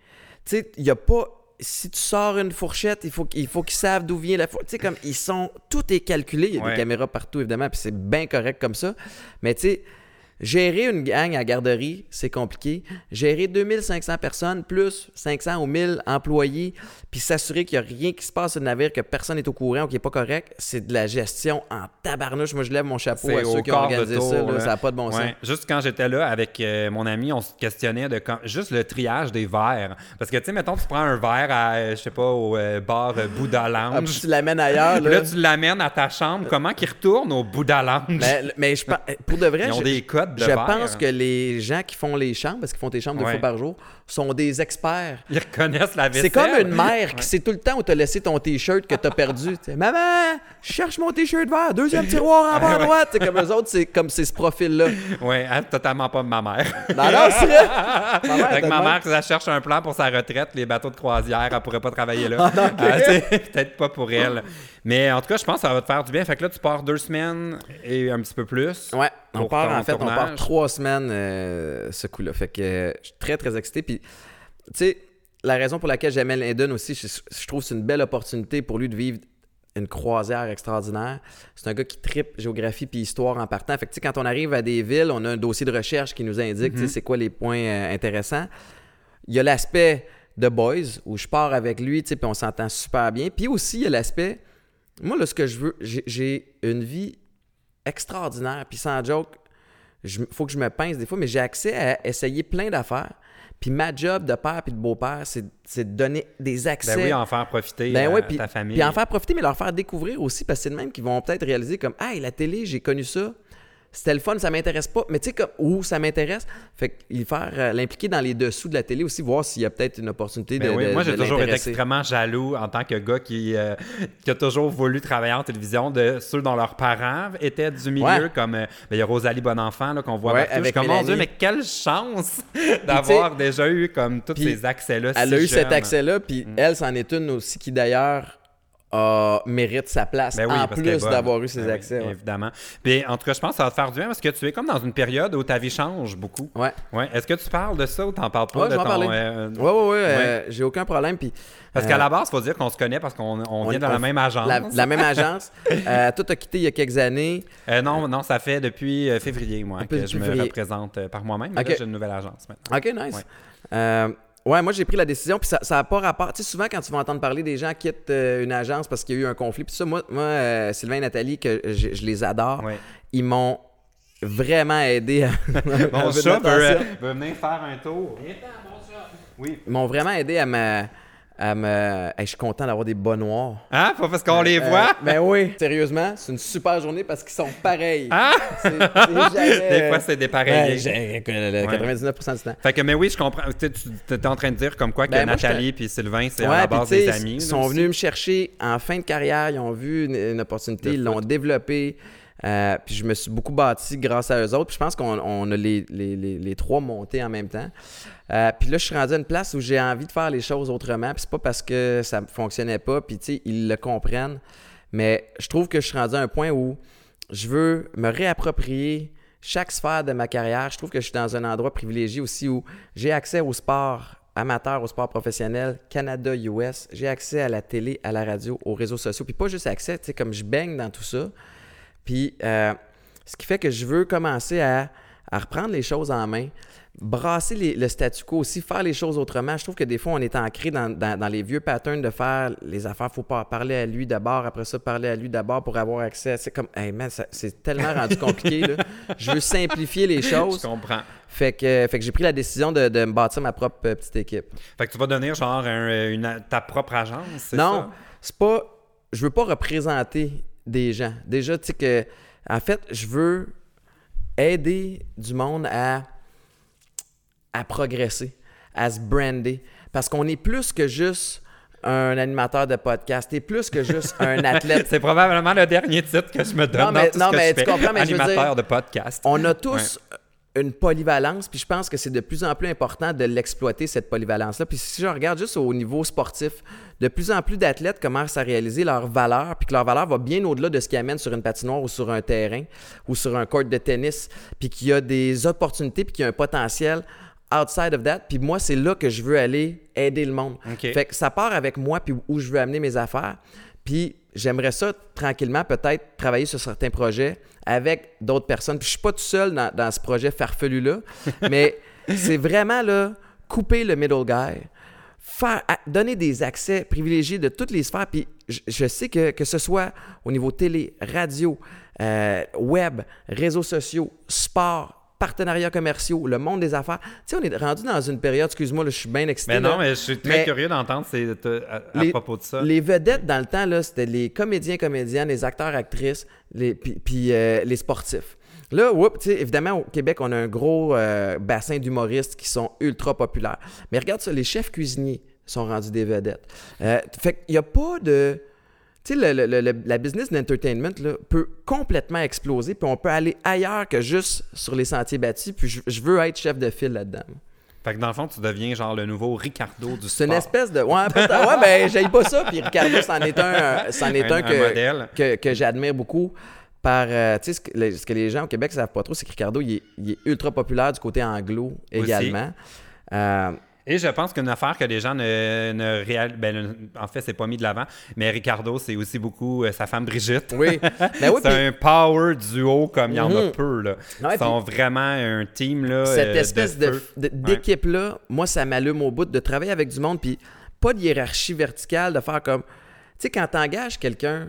Tu sais, il n'y a pas si tu sors une fourchette, il faut, qu'il faut qu'ils savent d'où vient la fourchette. Tu sais, comme ils sont. Tout est calculé. Il y a Ouais. des caméras partout, évidemment, puis c'est bien correct comme ça. Mais tu sais, gérer une gang à garderie, c'est compliqué. Gérer 2500 personnes plus 500 ou 1000 employés, puis s'assurer qu'il n'y a rien qui se passe sur le navire, que personne n'est au courant ou qui n'est pas correct, c'est de la gestion en tabarnouche. Moi, je lève mon chapeau à ceux qui ont organisé tour, ça. là. là. Ça n'a pas de bon sens. Juste quand j'étais là avec euh, mon ami, on se questionnait de quand- juste le triage des verres. Parce que, tu sais, mettons, tu prends un verre à, je sais pas, au euh, bar euh, Bouddha Ah, Lounge. puis tu l'amènes ailleurs. Là. là, tu l'amènes à ta chambre. Comment qu'il retourne au Bouddha Lounge? mais, mais je pour de vrai, Ils ont je, des codes de je verre. pense que les gens qui font les chambres, parce qu'ils font tes chambres deux Ouais. fois par jour, sont des experts. Ils reconnaissent la vaisselle. C'est comme une mère qui sait tout le temps où t'as laissé ton t-shirt que t'as perdu. Tu sais, Maman, je cherche mon t-shirt vert, deuxième tiroir en bas à droite. C'est comme eux autres, c'est comme c'est ce profil-là. Ouais, hein, totalement pas ma mère. Non, non, c'est vrai. (laughs) Ma mère, Avec ma mère, elle cherche un plan pour sa retraite, les bateaux de croisière, elle pourrait pas travailler là. Ah. Ah, (laughs) Peut-être pas pour elle. Mais en tout cas, je pense que ça va te faire du bien. Fait que là, tu pars deux semaines et un petit peu plus. Ouais, on part en fait, on part trois semaines euh, ce coup-là. Fait que euh, je suis très très excité. Puis, tu sais, la raison pour laquelle j'aimais Linden aussi, je, je trouve que c'est une belle opportunité pour lui de vivre une croisière extraordinaire. C'est un gars qui tripe géographie puis histoire en partant. Fait que, quand on arrive à des villes, on a un dossier de recherche qui nous indique, sais, c'est quoi les points euh, intéressants. Il y a l'aspect de Boys, où je pars avec lui, puis on s'entend super bien. Puis aussi, il y a l'aspect, moi, là, ce que je veux, j'ai- j'ai une vie extraordinaire, puis sans joke, il faut que je me pince des fois, mais j'ai accès à essayer plein d'affaires. Puis ma job de père puis de beau-père, c'est c'est de donner des accès. Ben oui, en faire profiter Ben euh, puis, ta famille. puis en faire profiter, mais leur faire découvrir aussi, parce que c'est le même qu'ils vont peut-être réaliser comme Hey, la télé, j'ai connu ça. C'était le fun, ça m'intéresse pas. Mais tu sais, comme où ça m'intéresse. Fait qu'il faire euh, l'impliquer dans les dessous de la télé aussi, voir s'il y a peut-être une opportunité de. Ben oui, de- moi, j'ai toujours été extrêmement jaloux en tant que gars qui, euh, qui a toujours voulu travailler en télévision de ceux dont leurs parents étaient du milieu, Ouais. comme euh, ben, il y a Rosalie Bonenfant là, qu'on voit Ouais, partout. Comme, mon. Dieu, mais quelle chance (laughs) d'avoir déjà eu comme tous ces accès-là. Elle si a eu cet accès-là, puis Mm. elle, c'en est une aussi qui d'ailleurs mérite sa place, Ben oui, en plus d'avoir eu ses Ben oui, accès. ouais. Évidemment. Puis en tout cas, je pense que ça va te faire du bien parce que tu es comme dans une période où ta vie change beaucoup. Ouais. Ouais. Est-ce que tu parles de ça ou t'en parles pas Ouais, de je ton, euh, Ouais, ouais, ouais, euh, j'ai aucun problème. Puis, Parce euh, qu'à la base, il faut dire qu'on se connaît parce qu'on on vient de la on- même agence. La, la même agence. (laughs) Euh, toi, t'as quitté il y a quelques années. Euh, non, non, ça fait depuis euh, février, moi, Depuis que je me représente euh, par moi-même. Mais Ok. là, j'ai une nouvelle agence maintenant. OK, nice. Ouais. Moi, j'ai pris la décision, puis ça n'a pas rapport. Tu sais, souvent, quand tu vas entendre parler des gens qui quittent euh, une agence parce qu'il y a eu un conflit, puis ça, moi, moi euh, Sylvain et Nathalie, que je, je les adore, Ouais. ils m'ont vraiment aidé à. (laughs) Mon chat euh, venir faire un tour. Oui. Ils m'ont vraiment aidé à me. Me... Hey, je suis content d'avoir des bas noirs. Hein? Pas parce qu'on les Euh, voit? ben oui. Sérieusement, c'est une super journée parce qu'ils sont pareils. Jamais- Des fois, c'est des pareils. Le 99% du temps. Fait que, mais oui, je comprends. Tu étais en train de dire comme quoi que Ben, moi, Nathalie puis Sylvain, c'est à la base des amis. Ils sont aussi. venus me chercher en fin de carrière, ils ont vu une, une opportunité, ils l'ont développée. Euh, puis je me suis beaucoup bâti grâce à eux autres. Puis je pense qu'on on a les, les- les- les trois montés en même temps. Euh, puis là, je suis rendu à une place où j'ai envie de faire les choses autrement. Puis c'est pas parce que ça ne fonctionnait pas. Puis tu sais, ils le comprennent. Mais je trouve que je suis rendu à un point où je veux me réapproprier chaque sphère de ma carrière. Je trouve que je suis dans un endroit privilégié aussi où j'ai accès au sport amateur, au sport professionnel, Canada, US. J'ai accès à la télé, à la radio, aux réseaux sociaux. Puis pas juste accès, tu sais, comme je baigne dans tout ça. Puis euh, ce qui fait que je veux commencer à, à reprendre les choses en main, brasser les- le statu quo aussi, faire les choses autrement. Je trouve que des fois, on est ancré dans, dans- dans les vieux patterns de faire les affaires. faut pas parler à lui d'abord, après ça, parler à lui d'abord pour avoir accès. C'est comme, hey man, c'est tellement rendu compliqué. Là. Je veux simplifier les (laughs) Je choses. comprends. Fait que, fait que j'ai pris la décision de, de me bâtir ma propre euh, petite équipe. Fait que tu vas devenir genre un- une, ta propre agence, c'est Non, ça? c'est pas. Je veux pas représenter des gens. Déjà, tu sais que. En fait, je veux aider du monde à, à progresser, à se brander. Parce qu'on est plus que juste un animateur de podcast. T'es plus que juste (laughs) un athlète. C'est probablement le dernier titre que je me donne Non, dans mais- tout non, ce que mais je tu fais. comprends, mais je veux Animateur dire- de podcast. On a tous une polyvalence, puis je pense que c'est de plus en plus important de l'exploiter, cette polyvalence-là. Puis si je regarde juste au niveau sportif, de plus en plus d'athlètes commencent à réaliser leur valeur, puis que leur valeur va bien au-delà de ce qu'ils amènent sur une patinoire ou sur un terrain ou sur un court de tennis, puis qu'il y a des opportunités, puis qu'il y a un potentiel outside of that. Puis moi, c'est là que je veux aller aider le monde. Fait que ça part avec moi, puis où je veux amener mes affaires. Puis j'aimerais ça, tranquillement, peut-être travailler sur certains projets avec d'autres personnes. Puis je suis pas tout seul dans, dans ce projet farfelu-là, (laughs) mais c'est vraiment, là, couper le middle guy, faire, donner des accès privilégiés de toutes les sphères. Puis je, je sais que, que ce soit au niveau télé, radio, euh, web, réseaux sociaux, sport, partenariats commerciaux, le monde des affaires. Tu sais, on est rendu dans une période, excuse-moi, je suis bien excité. Mais non, là. mais je suis très Mais- curieux d'entendre te- à, à Les- propos de ça. Les vedettes dans le temps, c'était les comédiens, comédiennes, les acteurs, actrices, les, puis, puis, euh, les sportifs. Là, whoop, évidemment, au Québec, on a un gros euh, bassin d'humoristes qui sont ultra populaires. Mais regarde ça, les chefs cuisiniers sont rendus des vedettes. Euh, fait qu'il n'y a pas de... Tu sais, le- le- le- la business d'entertainment peut complètement exploser, puis on peut aller ailleurs que juste sur les sentiers battus, puis je, je veux être chef de file là-dedans. Fait que dans le fond, tu deviens genre le nouveau Ricardo du C'est sport. une espèce de. Ouais, ouais ben, j'aille pas ça. Puis Ricardo, c'en est un, euh, c'en est Un- que, que, que j'admire beaucoup. Par, euh, tu sais, ce que, les- ce que les gens au Québec ne savent pas trop, c'est que Ricardo, il est, il est ultra populaire du côté anglo également. Euh, Et je pense qu'une affaire que les gens ne, ne réalisent, ben, en fait, c'est pas mis de l'avant, mais Ricardo, c'est aussi beaucoup euh, sa femme Brigitte. oui. (laughs) Ben oui, c'est un power duo comme il y en a Mhm. peu. Là. Ils sont vraiment un team. Là, cette euh, espèce feu. de- d'équipe-là, moi, ça m'allume au bout de travailler avec du monde, puis pas de hiérarchie verticale, de faire comme. Tu sais, quand t'engages quelqu'un,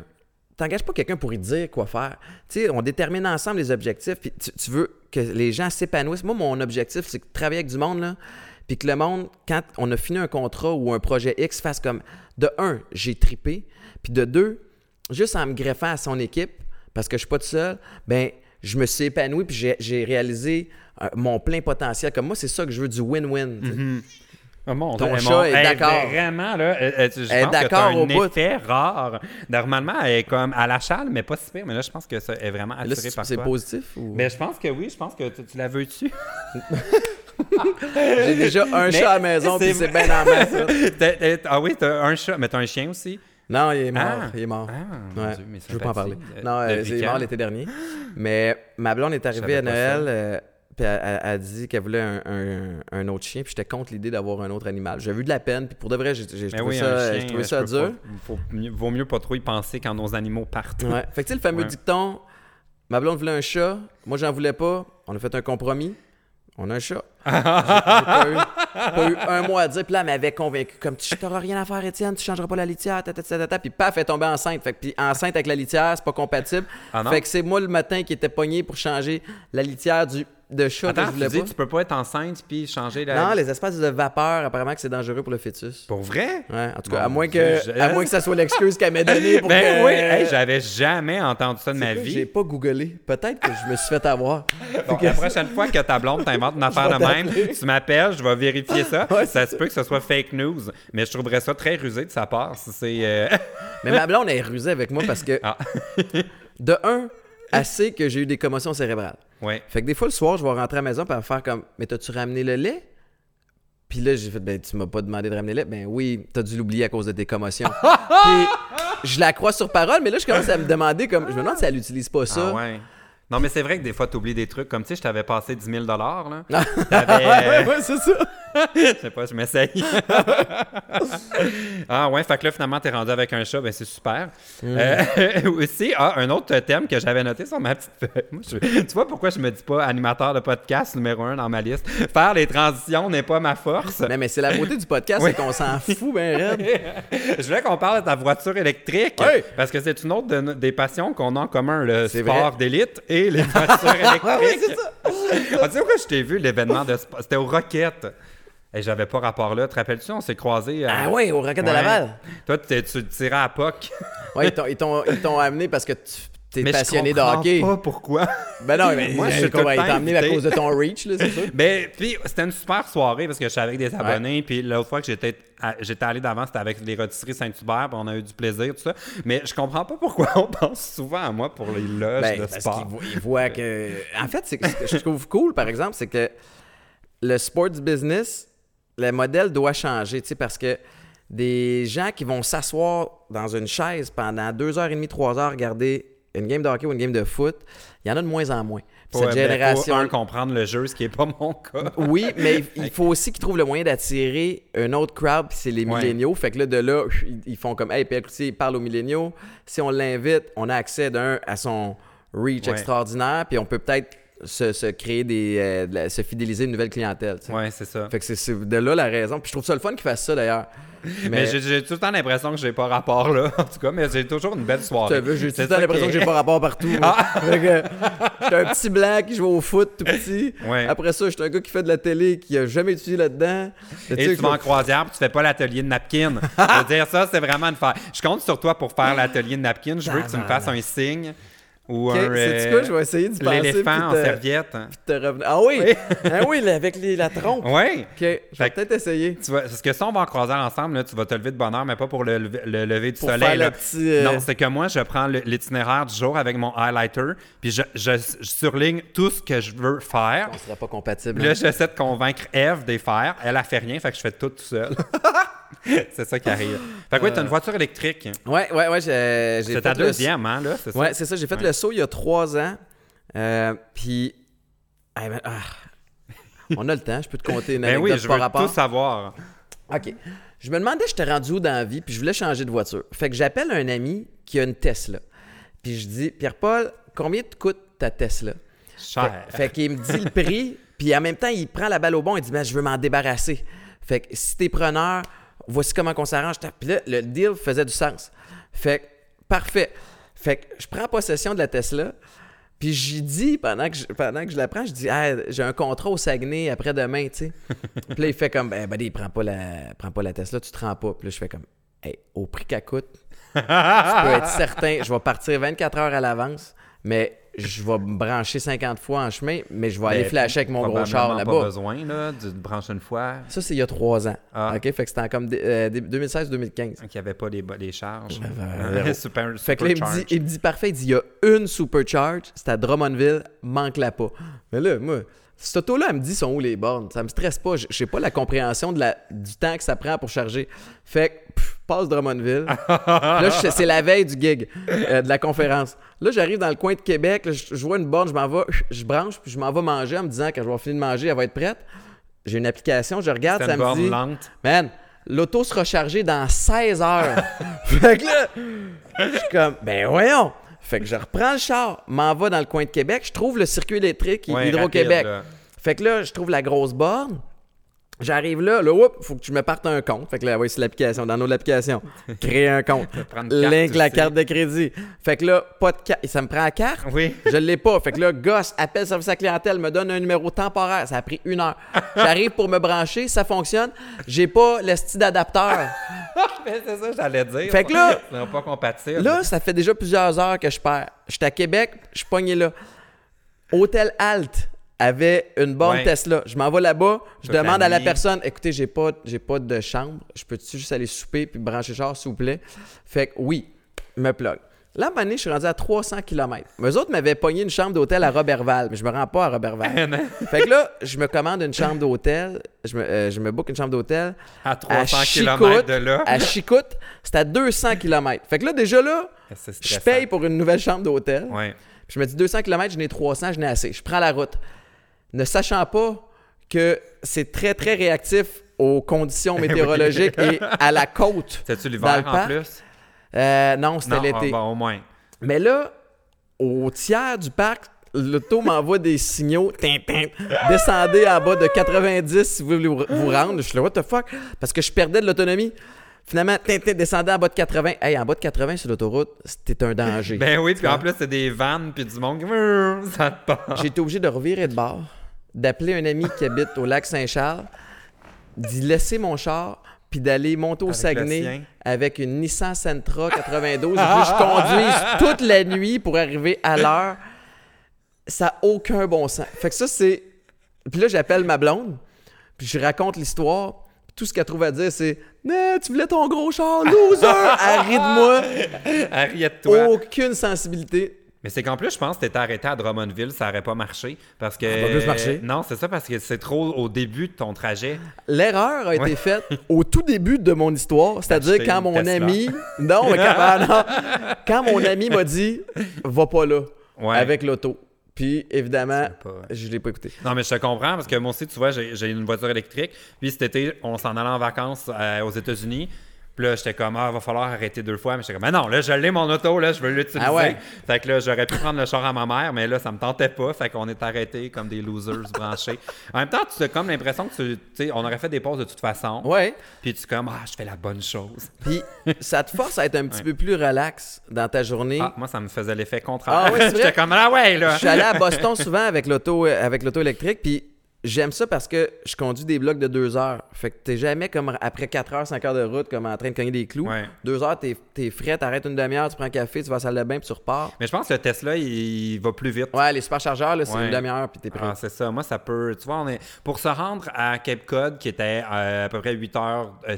t'engages pas quelqu'un pour y dire quoi faire. Tu sais, on détermine ensemble les objectifs, puis tu, tu veux que les gens s'épanouissent. Moi, mon objectif, c'est de travailler avec du monde, là, puis que le monde, quand on a fini un contrat ou un projet X, fasse comme de un, j'ai tripé, puis de deux, juste en me greffant à son équipe, parce que je suis pas tout seul, ben je me suis épanoui puis j'ai- j'ai réalisé euh, mon plein potentiel. Comme moi, c'est ça que je veux du win-win. mon Ton chat mon- est elle d'accord. Vraiment, là, elle- elle- je Elle est pense que d'accord au bout. effet rare. Normalement, elle est comme à la chale, mais pas si pire. Mais là, je pense que ça est vraiment Là, attiré c'est par c'est toi. positif ou... Mais je pense que oui, je pense que tu, tu la veux dessus. (laughs) (laughs) J'ai déjà un Mais chat à la maison puis c'est bien en masse. (laughs) ah oui, t'as un chat, mais t'as un chien aussi? Non, il est mort. Ah. Il est mort. Ah, mon Ouais, Dieu, mais je veux pas en parler. Non, euh, il est quand? mort l'été dernier. Mais ma blonde est arrivée à Noël, euh, puis elle, elle- elle a dit qu'elle voulait un, un- un autre chien, puis j'étais contre l'idée d'avoir un autre animal. J'ai vu de la peine, puis pour de vrai, j'ai Mais trouvé oui, ça, chien, trouvé peux dur. pas- faut vaut mieux pas trop y penser quand nos animaux partent. Ouais. Fait que tu sais, le fameux Ouais. dicton, ma blonde voulait un chat, moi j'en voulais pas, on a fait un compromis, on a un chat. J'ai (laughs) j'ai pas, eu, pas eu un mot à dire, puis là, elle m'avait convaincu, comme tu n'auras rien à faire, Étienne, tu changeras pas la litière, ta, ta, ta, ta, ta. puis paf, elle est tombée enceinte. Fait que, puis enceinte avec la litière, c'est pas compatible. Ah fait que c'est moi le matin qui était pogné pour changer la litière du, de chat que Attends, je tu dis pas. tu peux pas être enceinte puis changer la. Non, les espaces de vapeur, apparemment que c'est dangereux pour le fœtus. Pour vrai? Ouais, en tout cas, à moins, que, je- à moins que ça soit l'excuse qu'elle m'ait (laughs) donnée pour Ben que... oui, hey, j'avais jamais entendu ça de ma vie. J'ai pas googlé. Peut-être que je me suis fait avoir. Bon, la prochaine fois que ta blonde t'invente une (laughs) affaire de même, tu m'appelles, je vais vérifier ça. (laughs) Ouais, ça se peut que ce soit fake news, mais je trouverais ça très rusé de sa part. si C'est euh, Mais ma blonde est rusée avec moi parce que, Ah. de un, elle sait que j'ai eu des commotions cérébrales. Ouais. Fait que des fois, le soir, je vais rentrer à la maison et va faire comme Mais t'as-tu ramené le lait? Puis là, j'ai fait Ben, tu m'as pas demandé de ramener le lait. Ben oui, t'as dû l'oublier à cause de tes commotions. (laughs) Puis je la crois sur parole, mais là, je commence à me demander comme Je me demande si elle utilise pas ça. Ah ouais. Non, mais c'est vrai que des fois, tu oublies des trucs. Comme tu sais, je t'avais passé 10 000 là. (laughs) Ouais, euh, ouais, c'est ça. (laughs) je sais pas, je m'essaye. (laughs) ah ouais, fait que là, finalement, t'es rendu avec un chat, ben c'est super. Mm. Euh, (laughs) aussi, ah, un autre thème que j'avais noté sur ma petite feuille. Moi, je- tu vois pourquoi je me dis pas animateur de podcast numéro un dans ma liste? Faire les transitions n'est pas ma force. Mais, mais c'est la beauté du podcast, Oui. c'est qu'on s'en fout, ben raide. Je voulais qu'on parle de ta voiture électrique. Oui. Parce que c'est une autre de des passions qu'on a en commun, le sport d'élite et les voitures électriques. Ouais, c'est ça. Tu sais pourquoi je t'ai vu l'événement de sport? C'était au Rocket. Et j'avais pas rapport là. Te rappelles-tu, on s'est croisés. à- Ah ouais, au Rocket de Ouais. Laval. Toi, tu tu tirais à POC. (laughs) Ouais, ils t'ont- amené parce que tu es Mais passionné je de comprends hockey. pas pourquoi. Ben non, mais (laughs) Moi, je je (laughs) comprends, ils temps t'ont amené à cause de ton reach, là, c'est sûr. Ben, puis c'était une super soirée parce que je suis avec des abonnés. Puis l'autre fois que j'étais à- j'étais allé d'avant, c'était avec les rôtisseries Saint-Hubert. Puis on a eu du plaisir, tout ça. Mais je comprends pas pourquoi on pense souvent à moi pour les loges Ben, de parce sport. qu'ils voient, ils voient que. En fait, c'est ce que je trouve cool, par exemple, c'est que le sports business, le modèle doit changer, tu sais, parce que des gens qui vont s'asseoir dans une chaise pendant deux heures et demie, trois heures, regarder une game de hockey ou une game de foot, il y en a de moins en moins. Puis cette euh, ben, génération. un, comprendre le jeu, ce qui n'est pas mon cas. (laughs) Oui, mais il- faut aussi qu'ils trouvent le moyen d'attirer un autre crowd, puis c'est les Ouais. milléniaux. Fait que là, de là, ils- ils font comme, hey, Pierre Cloutier, il parle aux milléniaux. Si on l'invite, on a accès d'un à son reach Ouais. extraordinaire, puis on peut peut-être se, se créer des. euh, la- se fidéliser une nouvelle clientèle. tu sais. Ouais, c'est ça. Fait que c'est- de là la raison. Puis je trouve ça le fun qu'ils fassent ça d'ailleurs. (laughs) Mais, Mais, j'ai- tout le temps l'impression que j'ai pas rapport là, (laughs) en tout cas, mais j'ai toujours une belle soirée. J'ai tout le temps l'impression que est- j'ai pas rapport partout. (laughs) que, j'étais un petit blanc qui joue au foot tout petit. Ouais. Après ça, j'étais un gars qui fait de la télé, qui a jamais étudié là-dedans. Tu Et tu je- vas en croisière puis tu fais pas l'atelier de napkin. je veux dire, ça, c'est vraiment une faire. Je compte sur toi pour faire l'atelier de napkin. Je veux que tu me fasses un signe ou Ok, un. euh, quoi, je vais essayer d'y penser. L'éléphant en te- serviette. puis te revenir. Ah oui! Oui. (laughs) ah oui, avec les- la trompe. Ouais. Ok, je vais peut-être essayer. Tu vois, parce que si on va en croisière ensemble, là, tu vas te lever de bonne heure, mais pas pour le, lever- le lever du Pour soleil. faire là. le petit, euh, Non, c'est que moi, je prends l'itinéraire du jour avec mon highlighter, puis je, je- je surligne tout ce que je veux faire. On serait pas compatible. Là, j'essaie de convaincre Eve de les faire. Elle, a fait rien, fait que je fais tout tout seul. (laughs) c'est ça qui arrive. Fait que oui, t'as une voiture électrique. Ouais, ouais, ouais. j'ai- C'est ta le- deuxième, hein, là? C'est ça? Ouais, c'est ça. J'ai fait Ouais. le saut il y a trois ans. Euh, puis. Ah, ben, ah. On a le temps, je peux te compter une Ben anecdote oui, je par veux rapport. tout savoir. OK. Je me demandais, j'étais rendu où dans la vie, puis je voulais changer de voiture. Fait que j'appelle un ami qui a une Tesla. Puis je dis, Pierre-Paul, combien te coûte ta Tesla? Cher. Fait, fait qu'il me dit le prix, puis en même temps, il prend la balle au bon, il dit, ben, je veux m'en débarrasser. Fait que si t'es preneur, voici comment on s'arrange. Puis là, le deal faisait du sens. Fait que, parfait. Fait que je prends possession de la Tesla, puis j'y dis, pendant que je, pendant que je la prends, je dis, Ah, j'ai un contrat au Saguenay après-demain, tu sais. (laughs) puis là, il fait comme, ben, ben, prends pas, la, prends pas la Tesla, tu te rends pas. Puis là, je fais comme, hey, au prix qu'elle coûte, tu peux être certain, je vais partir 24 heures à l'avance, mais je vais me brancher 50 fois en chemin, mais je vais aller Ben, flasher avec mon gros char probablement pas là-bas. besoin là, de te brancher une fois. Ça, c'est il y a trois ans. Ah. OK? Fait que c'était en comme dé- euh, dé- 2016-2015. Qu'il n'y avait pas les, les charges. (laughs) zéro. super, Fait que là, il me, dit, il me dit parfait, il dit il y a une supercharge, c'est à Drummondville, manque-la pas. Mais là, moi, cette auto-là, elle me dit sont où les bornes? Ça me stresse pas. Je n'ai pas la compréhension de la, du temps que ça prend pour charger. Fait que, pff, passe Drummondville. (laughs) là, c'est la veille du gig, euh, de la conférence. Là, j'arrive dans le coin de Québec, là, je, je vois une borne, je m'en vais, je branche, puis je m'en vais manger en me disant quand je vais finir de manger, elle va être prête. J'ai une application, je regarde, ça une me borne dit. lente. Man, l'auto sera chargée dans 16 heures. (laughs) fait que là, je suis comme, ben voyons. Fait que je reprends le char, m'en vais dans le coin de Québec, je trouve le circuit électrique Ouais, Hydro-Québec. Fait que là, je trouve la grosse borne. J'arrive là, là, oups, faut que je me parte un compte. Fait que là, oui, c'est l'application, dans l'application. (laughs) Créer un compte. Link la carte de crédit. Fait que là, pas de carte. Ça me prend la carte? Oui. Je l'ai pas. Fait que là, gosse, appelle service à la clientèle, me donne un numéro temporaire. Ça a pris une heure. (laughs) J'arrive pour me brancher, ça fonctionne. J'ai pas le style d'adapteur. (laughs) Mais c'est ça, j'allais dire. Fait que là- pas compatible. Là, ça fait déjà plusieurs heures que je perds. J'étais à Québec, je suis pogné là. Hôtel Alt avait une borne Ouais. Tesla. Je m'en vais là-bas, je demande à la personne écoutez, j'ai pas, j'ai pas de chambre, je peux-tu juste aller souper puis brancher le char, s'il vous plaît? Fait que oui, me plug. Là, à je suis rendu à 300 km. Eux autres m'avaient pogné une chambre d'hôtel à Robertval, mais je me rends pas à Roberval. (laughs) fait que là, je me commande une chambre d'hôtel, je me, euh, je me book une chambre d'hôtel à 300 Chicoute, km de là. À Chicoute, c'est à 200 km. Fait que là, déjà là, je paye pour une nouvelle chambre d'hôtel. Ouais. Puis je me dis 200 km, je n'ai 300, je n'ai assez. Je prends la route. Ne sachant pas que c'est très, très réactif aux conditions (laughs) météorologiques et à la côte. (laughs) C'était-tu l'hiver en plus? Euh, non, c'était Non, l'été. ah, au moins. Mais là, au tiers du parc, l'auto m'envoie des signaux. Descendez en bas de 90 si vous voulez vous rendre. Je suis là, what the fuck? Parce que je perdais de l'autonomie. Finalement, descendez en bas de 80. Hey, en bas de 80 sur l'autoroute, c'était un danger. Ben oui, puis en plus, c'est des vannes puis du monde qui... (laughs) Ça te. J'ai été obligé de revirer de bord, d'appeler un ami qui habite au lac Saint-Charles, d'y laisser mon char, puis d'aller monter au Avec Saguenay avec une Nissan Sentra 92. Il faut que je conduise (laughs) toute la nuit pour arriver à l'heure. Ça n'a aucun bon sens. Fait que ça, c'est. Puis là, j'appelle ma blonde, puis je raconte l'histoire. Tout ce qu'elle trouve à dire, c'est Nah, Tu voulais ton gros char, loser de moi. (laughs) Elle riait de toi. Aucune sensibilité. Mais c'est qu'en plus, je pense que t'étais arrêté à Drummondville, ça aurait pas marché. Parce que. Ça pas plus marché. Non, c'est ça, parce que c'est trop au début de ton trajet. L'erreur a été Ouais. faite au tout début de mon histoire, c'est-à-dire quand mon Tesla. ami. Non, mais quand, ah, non. (laughs) Quand mon ami m'a dit Va pas là Ouais. avec l'auto. Puis évidemment, pas- je l'ai pas écouté. Non, mais je te comprends parce que moi aussi, tu vois, j'ai j'ai une voiture électrique. Puis cet été, on s'en allait en vacances euh, aux États-Unis. Puis là, j'étais comme, ah, va falloir arrêter deux fois. Mais j'étais comme, mais non, là, je l'ai mon auto, là, je veux l'utiliser. Ah ouais? Fait que là, j'aurais pu prendre le char à ma mère, mais là, ça me tentait pas. Fait qu'on est arrêtés comme des losers branchés. En même temps, tu as comme l'impression que tu sais, on aurait fait des pauses de toute façon. Ouais. Puis tu es comme, ah, je fais la bonne chose. Puis ça te force à être un petit peu plus relax dans ta journée. Ah, moi, ça me faisait l'effet contraire. Ah ouais? (laughs) J'étais comme, ah ouais, là. Je suis allé à Boston souvent avec l'auto euh, avec l'auto électrique, puis j'aime ça parce que je conduis des blocs de deux heures. Fait que t'es jamais comme après 4 heures, 5 heures de route, comme en train de cogner des clous. Ouais. Deux heures, t'es, t'es frais, t'arrêtes une demi-heure, tu prends un café, tu vas à la salle de bain, puis tu repars. Mais je pense que le Tesla, il, il va plus vite. Ouais, les superchargeurs, c'est Ouais. une demi-heure, puis t'es prêt. Ah, c'est ça. Moi, ça peut. Tu vois, on est. Pour se rendre à Cape Cod, qui était euh, à peu près 8 heures. euh,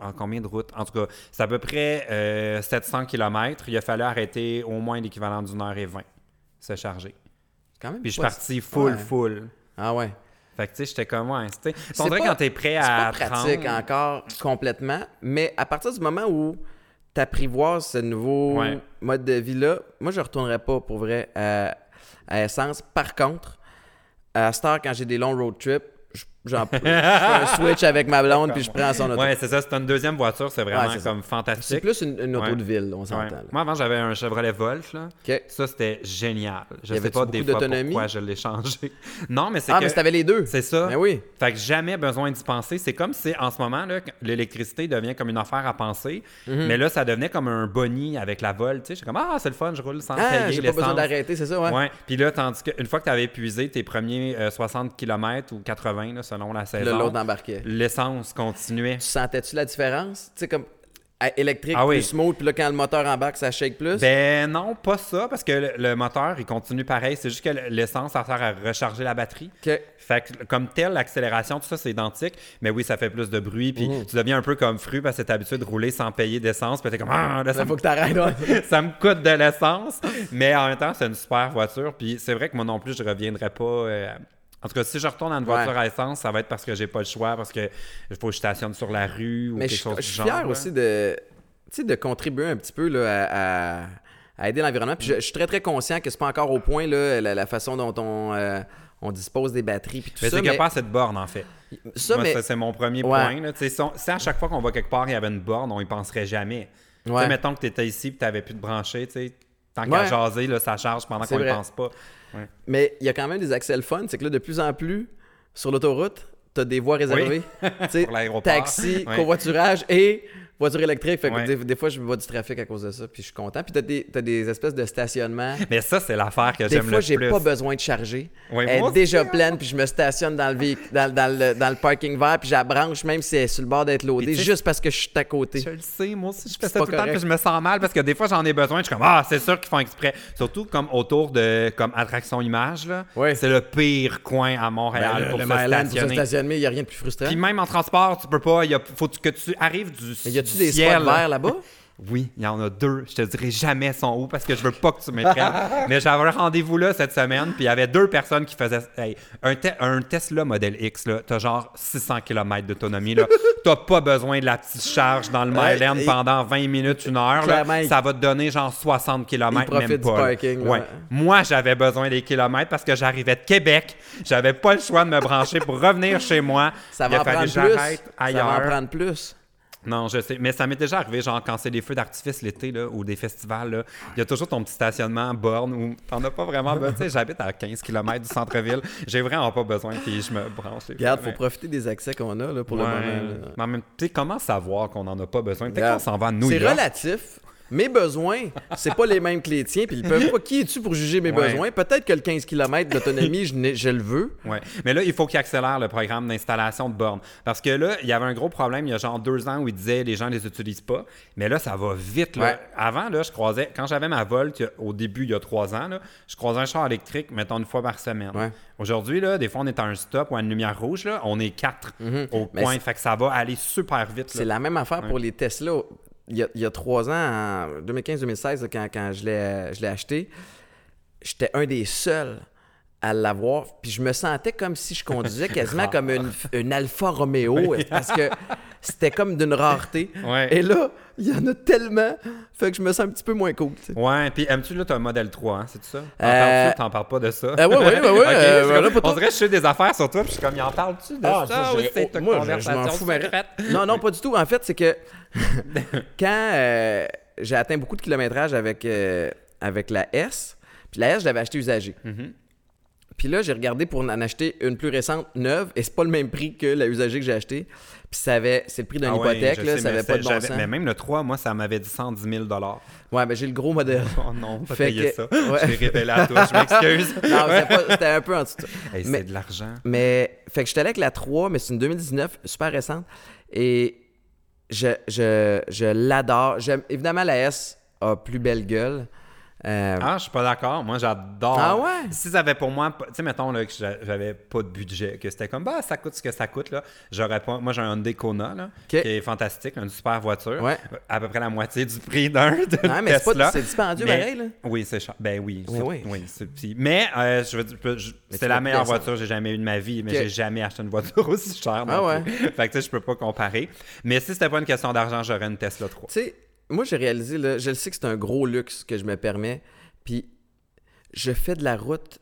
en combien de routes? En tout cas, c'est à peu près euh, 700 km. Il a fallu arrêter au moins l'équivalent d'une heure et 20 se charger. C'est quand même Puis je suis parti full, Ouais. full. Ah ouais. Fait que tu sais, j'étais comme, ouais. tu sais, C'est On dirait pas- quand t'es prêt C'est à. pas pratique 30, encore complètement, mais à partir du moment où t'apprivoises ce nouveau Ouais. mode de vie-là, moi, je retournerais pas pour vrai à, à essence. Par contre, à cette heure, quand j'ai des longs road trips, j'en je fais un switch avec ma blonde puis je prends son auto. Ouais, c'est ça. C'est une deuxième voiture. C'est vraiment Ouais, c'est ça. comme c'est fantastique. plus une, une auto Ouais. de ville, on s'entend. Ouais. Moi, avant, j'avais un Chevrolet Volt. Là. Ça, c'était génial. Je sais pas des fois d'autonomie? pourquoi je l'ai changé. (laughs) Non, mais c'est Ah, que... mais t'avais les deux. C'est ça. Ben oui. Fait que jamais besoin d'y penser. C'est comme si en ce moment, l'électricité devient comme une affaire à penser. Mhm. Mais là, ça devenait comme un boni avec la vol. Tu sais, j'étais comme, ah, c'est le fun, je roule sans Ah, payer j'ai pas besoin d'arrêter, c'est ça, ouais. Ouais. Puis là, tandis qu'une fois que tu avais épuisé tes premiers euh, 60 km ou 80, là, selon la saison, l'autre embarquait. l'essence continuait. Tu sentais-tu la différence? Tu sais, comme électrique Ah oui. plus smooth, puis là, quand le moteur embarque, ça shake plus? Ben non, pas ça, parce que le, le moteur, il continue pareil. C'est juste que l'essence, ça sert à recharger la batterie. OK. Fait que, comme tel, l'accélération, tout ça, c'est identique. Mais oui, ça fait plus de bruit. Puis Mhm. tu deviens un peu comme fru parce que t'es habitué de rouler sans payer d'essence. Puis t'es comme, ah, là, ça, Il me, faut que t'arrêtes, ouais. (laughs) ça me coûte de l'essence. Mais en même temps, c'est une super voiture. Puis c'est vrai que moi non plus, je reviendrai pas. euh, En tout cas, si je retourne à une voiture Ouais. à essence, ça va être parce que j'ai pas le choix, parce que faut que je stationne sur la rue ou Mais quelque je, chose je du suis genre. fier là. aussi de, de contribuer un petit peu là, à, à- à aider l'environnement. Puis je, je suis très, très conscient que c'est pas encore au point là, la, la façon dont on, euh, on dispose des batteries puis tout Mais ça. c'est qu'il n'y a pas assez de bornes, en fait. ça, Moi, mais- ça, c'est mon premier Ouais. point. Là. Si, on- si à chaque fois qu'on va quelque part, il y avait une borne, on y penserait jamais. Ouais. mettons que tu étais ici et tu n'avais plus de brancher, tant qu'à jaser, là, ça charge pendant C'est qu'on ne pense pas. Mais il y a quand même des accès le fun. C'est que là, de plus en plus, sur l'autoroute, des voies réservées. (laughs) Sais, Pour l'aéroport. Taxi, covoiturage et voiture électrique. Fait que Ouais. des, des fois, je vois du trafic à cause de ça. Puis je suis content. Puis tu as, des des espèces de stationnements. Mais ça, c'est l'affaire que Des j'aime fois, le j'ai plus. pas besoin de charger. Elle est déjà pleine, puis je me stationne dans le, véhic- dans, dans le, dans le parking vert, puis je la branche, même si elle est sur le bord d'être loadée, juste parce que je suis à côté. Je le sais, moi aussi, je fais C'est ça tout le temps, puis je me sens mal parce que des fois, j'en ai besoin. Je suis comme, ah, c'est sûr qu'ils font exprès. Surtout comme autour de comme attraction image, là. Ouais. C'est le pire coin à Montréal Ben, pour le se stationner. Stationner, il n'y a rien de plus frustrant. Puis même en transport, tu peux pas. Il faut que tu arrives du, Mais y a-tu des ciel. spots verts là-bas? Oui, il y en a deux. Je te dirai jamais son où parce que je veux pas que tu m'éprennes. (laughs) Mais j'avais un rendez-vous là cette semaine, puis il y avait deux personnes qui faisaient. Hey, un, Te- un Tesla Model X, là, t'as genre 600 km d'autonomie. (laughs) T'as pas besoin de la petite charge dans le Myland pendant 20 minutes, une heure. là. Ça va te donner genre 60 km. même pas, parking. Ouais. Moi, j'avais besoin des kilomètres parce que j'arrivais de Québec. J'avais pas le choix de me brancher pour revenir chez moi. Ça Il a va en fallu que plus. j'arrête Ça ailleurs. va en prendre plus. Non, je sais. Mais ça m'est déjà arrivé, genre, quand c'est des feux d'artifice l'été, là, ou des festivals, là, il y a toujours ton petit stationnement à borne où t'en as pas vraiment besoin. Tu sais, j'habite à 15 km du centre-ville. J'ai vraiment pas besoin, puis je me branche. Regarde, faut profiter des accès qu'on a là, pour le moment. là. Mais en même tu sais, comment savoir qu'on en a pas besoin? Peut-être qu'on s'en va à New C'est relatif. Mes besoins, c'est pas les mêmes que les tiens, puis ils peuvent pas. Qui es-tu pour juger mes Ouais. besoins? Peut-être que le 15 km d'autonomie, je, le veux. Ouais. Mais là, il faut qu'il accélère le programme d'installation de bornes. Parce que là, il y avait un gros problème il y a genre deux ans où il disait les gens les utilisent pas. Mais là, ça va vite. Là. Ouais. Avant, là, je croisais, quand j'avais ma Volt, au début, il y a trois ans, là, je croisais un char électrique, mettons, une fois par semaine. Ouais. Aujourd'hui, là, des fois, on est à un stop ou à une lumière rouge, là, on est quatre au Mhm. Mais coin. c'est- Fait que ça va aller super vite. C'est la même affaire pour les Tesla. Il y a, il y a trois ans, en 2015-2016, là, quand, quand je l'ai acheté, j'étais un des seuls à l'avoir. Puis je me sentais comme si je conduisais (laughs) quasiment comme une, une Alfa Romeo. parce que c'était comme d'une rareté. Ouais. Et là, il y en a tellement. Fait que je me sens un petit peu moins cool. Ouais, puis aimes-tu là, t'as un modèle 3, hein, c'est tout ça? T'en Euh, parles-tu? T'en parles pas de ça? Euh, ouais, ouais, ouais, ouais, (laughs) Ok, euh, voilà, on dirait que je sais des affaires sur toi, puis je suis comme, il en parle-tu de Ah, ça? c'est oh, une moi, je- je conversation m'en fous, mais- secrète? (laughs) Non, non, pas du tout. En fait, c'est que quand euh, j'ai atteint beaucoup de kilométrage avec, euh, avec la S, puis la S, je l'avais acheté usagée. Mhm. Puis là, j'ai regardé pour en acheter une plus récente, neuve, et c'est pas le même prix que la usagée que j'ai achetée. Puis ça avait, c'est le prix d'une Ah ouais, hypothèque, là, sais, ça avait pas de bon sens. Mais même le 3, moi, ça m'avait dit 110 000 Ouais, mais j'ai le gros modèle. (laughs) Oh non, Fait payé que- ça. (laughs) ouais. Je l'ai révélé à toi, je m'excuse. (laughs) non, c'était pas- c'était un peu en dessous de. Hey, Mais- c'est de l'argent. Mais, fait que j'étais allé avec la 3, mais c'est une 2019, super récente. Et je, je, je l'adore. Évidemment, la S a plus belle gueule. Euh, Ah, je suis pas d'accord. Moi, j'adore. Ah ouais? Si ça avait pour moi, tu sais, mettons là, que j'a- j'avais pas de budget, que c'était comme, bah, ça coûte ce que ça coûte, là. J'aurais pas. Moi, j'ai un Hyundai Kona, là, qui est fantastique, une super voiture. Ouais. À peu près la moitié du prix d'un non, mais c'est pas- Tesla. c'est dispendieux pareil, là. Oui, c'est cher. Ben oui. Oui, oui. petit. Mais, euh, je veux dire, c'est la meilleure voiture que j'ai jamais eue de ma vie, mais Ok. j'ai jamais acheté une voiture aussi chère. Ah ouais? (laughs) Fait que, tu sais, je peux pas comparer. Mais si c'était pas une question d'argent, j'aurais une Tesla 3. Tu sais, moi, j'ai réalisé, là, je le sais que c'est un gros luxe que je me permets, puis je fais de la route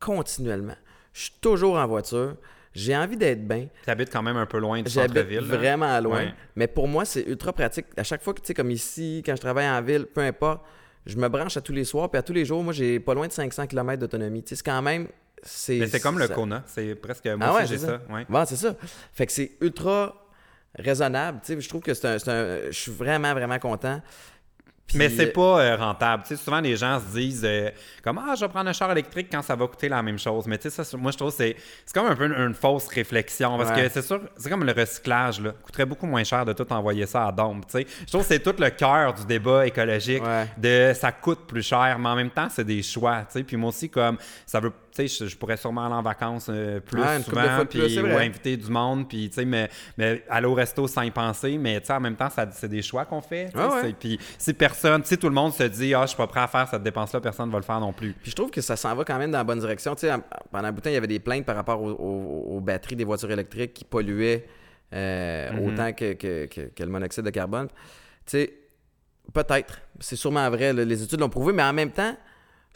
continuellement. Je suis toujours en voiture. J'ai envie d'être bien. Tu habites quand même un peu loin du centre-ville. là. vraiment loin. Ouais. Mais pour moi, c'est ultra pratique. À chaque fois que, tu sais, comme ici, quand je travaille en ville, peu importe, je me branche à tous les soirs, puis à tous les jours, moi, j'ai pas loin de 500 km d'autonomie. Tu sais, c'est quand même. C'est, Mais c'est comme le Kona. C'est presque. Moi Ah aussi, ouais, j'ai c'est ça. Ouais. Bon, c'est ça. Fait que c'est ultra raisonnable. Tu sais, je trouve que c'est un, un- Je suis vraiment, vraiment content. Puis, Mais c'est euh, pas euh, rentable. Tu sais, souvent, les gens se disent euh, comme Ah, je vais prendre un char électrique quand ça va coûter la même chose. Mais tu sais, ça, moi, je trouve que c'est comme un peu une, une fausse réflexion. Parce Ouais. que c'est sûr, c'est comme le recyclage. Là. coûterait beaucoup moins cher de tout envoyer ça à tu sais. Je trouve que c'est tout le cœur du débat écologique. Ouais. de Ça coûte plus cher, mais en même temps, c'est des choix. tu sais. Puis moi aussi, comme ça veut. Tu sais, je, je pourrais sûrement aller en vacances euh, plus souvent, puis ou inviter du monde, puis tu sais, mais, mais aller au resto sans y penser, mais tu sais, en même temps, c'est des choix qu'on fait. Ouais, puis si personne, si tout le monde se dit, ah, je suis pas prêt à faire cette dépense-là, personne ne va le faire non plus. Puis je trouve que ça s'en va quand même dans la bonne direction. Tu sais, en- pendant un bout de temps, il y avait des plaintes par rapport aux, aux- aux batteries des voitures électriques qui polluaient euh, Mhm. autant que, que- que- que le monoxyde de carbone. Tu sais, peut-être. C'est sûrement vrai. les études l'ont prouvé, mais en même temps,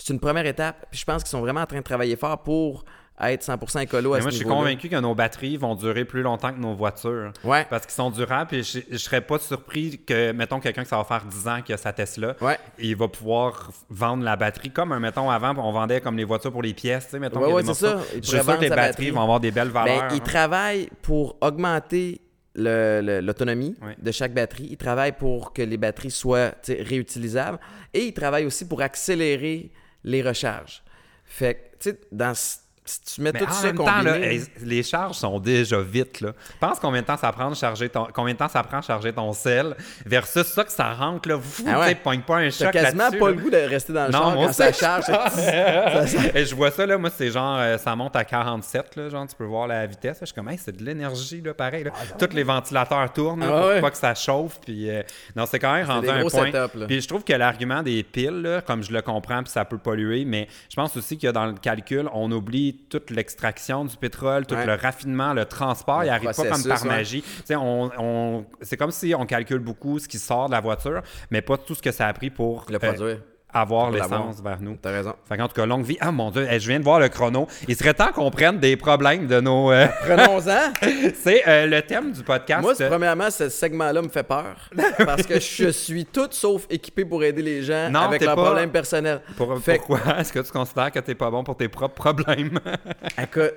c'est une première étape. Puis je pense qu'ils sont vraiment en train de travailler fort pour être 100% écolo à Mais ce moi, je suis convaincu que nos batteries vont durer plus longtemps que nos voitures. Ouais. Parce qu'ils sont durables, je, je serais pas surpris que, mettons, quelqu'un que ça va faire 10 ans qui a sa Tesla, Ouais. il va pouvoir vendre la batterie comme, mettons, avant, on vendait comme les voitures pour les pièces, tu sais, mettons, Ouais, il y a ouais, des c'est ça. morceaux. Il Je suis sûr que les batteries batterie. vont avoir des belles valeurs. Ben, ils hein. travaillent pour augmenter l'autonomie de chaque batterie. Ils travaillent pour que les batteries soient réutilisables. Et ils travaillent aussi pour accélérer les recharges. Fait que, tu sais, dans si tu mets Mais tout en ça même temps, là, les charges sont déjà vite. Là. Pense combien de temps ça prend de charger ton, combien de temps ça prend de charger ton sel versus ça que ça rentre là. Vous, Ah ouais. pogne pas un choc quasiment pas là. le goût de rester dans le Non, char quand ça charge. ça- (laughs) ça- ça- Et je vois ça, là, moi, c'est genre, euh, ça monte à 47, là, genre, tu peux voir la vitesse. Je suis comme, hey, c'est de l'énergie, là, pareil. Là. Tous les ventilateurs tournent, Ah pour ouais. pas que ça chauffe. Puis, euh, non, c'est quand même rendu un point. Puis je trouve que l'argument des piles, là, comme je le comprends, puis ça peut polluer, mais je pense aussi que dans le calcul, on oublie toute l'extraction du pétrole, tout Ouais. le raffinement, le transport. Le il arrive pas comme par ouais. magie. On, on- c'est comme si on calcule beaucoup ce qui sort de la voiture, mais pas tout ce que ça a pris pour Le euh, produire. Avoir l'essence vers nous. T'as raison. Fait qu'en tout cas, longue vie. Ah mon dieu, hey, je viens de voir le chrono. Il serait temps qu'on prenne des problèmes de nos. euh, (laughs) Prenons-en. (laughs) c'est euh, le thème du podcast. Moi, premièrement, ce segment-là me fait peur. (laughs) Parce que je suis tout sauf équipé pour aider les gens Non, avec leurs pas- problèmes personnels. Pour- Fait pourquoi? est-ce que tu considères que t'es pas bon pour tes propres problèmes? Écoute,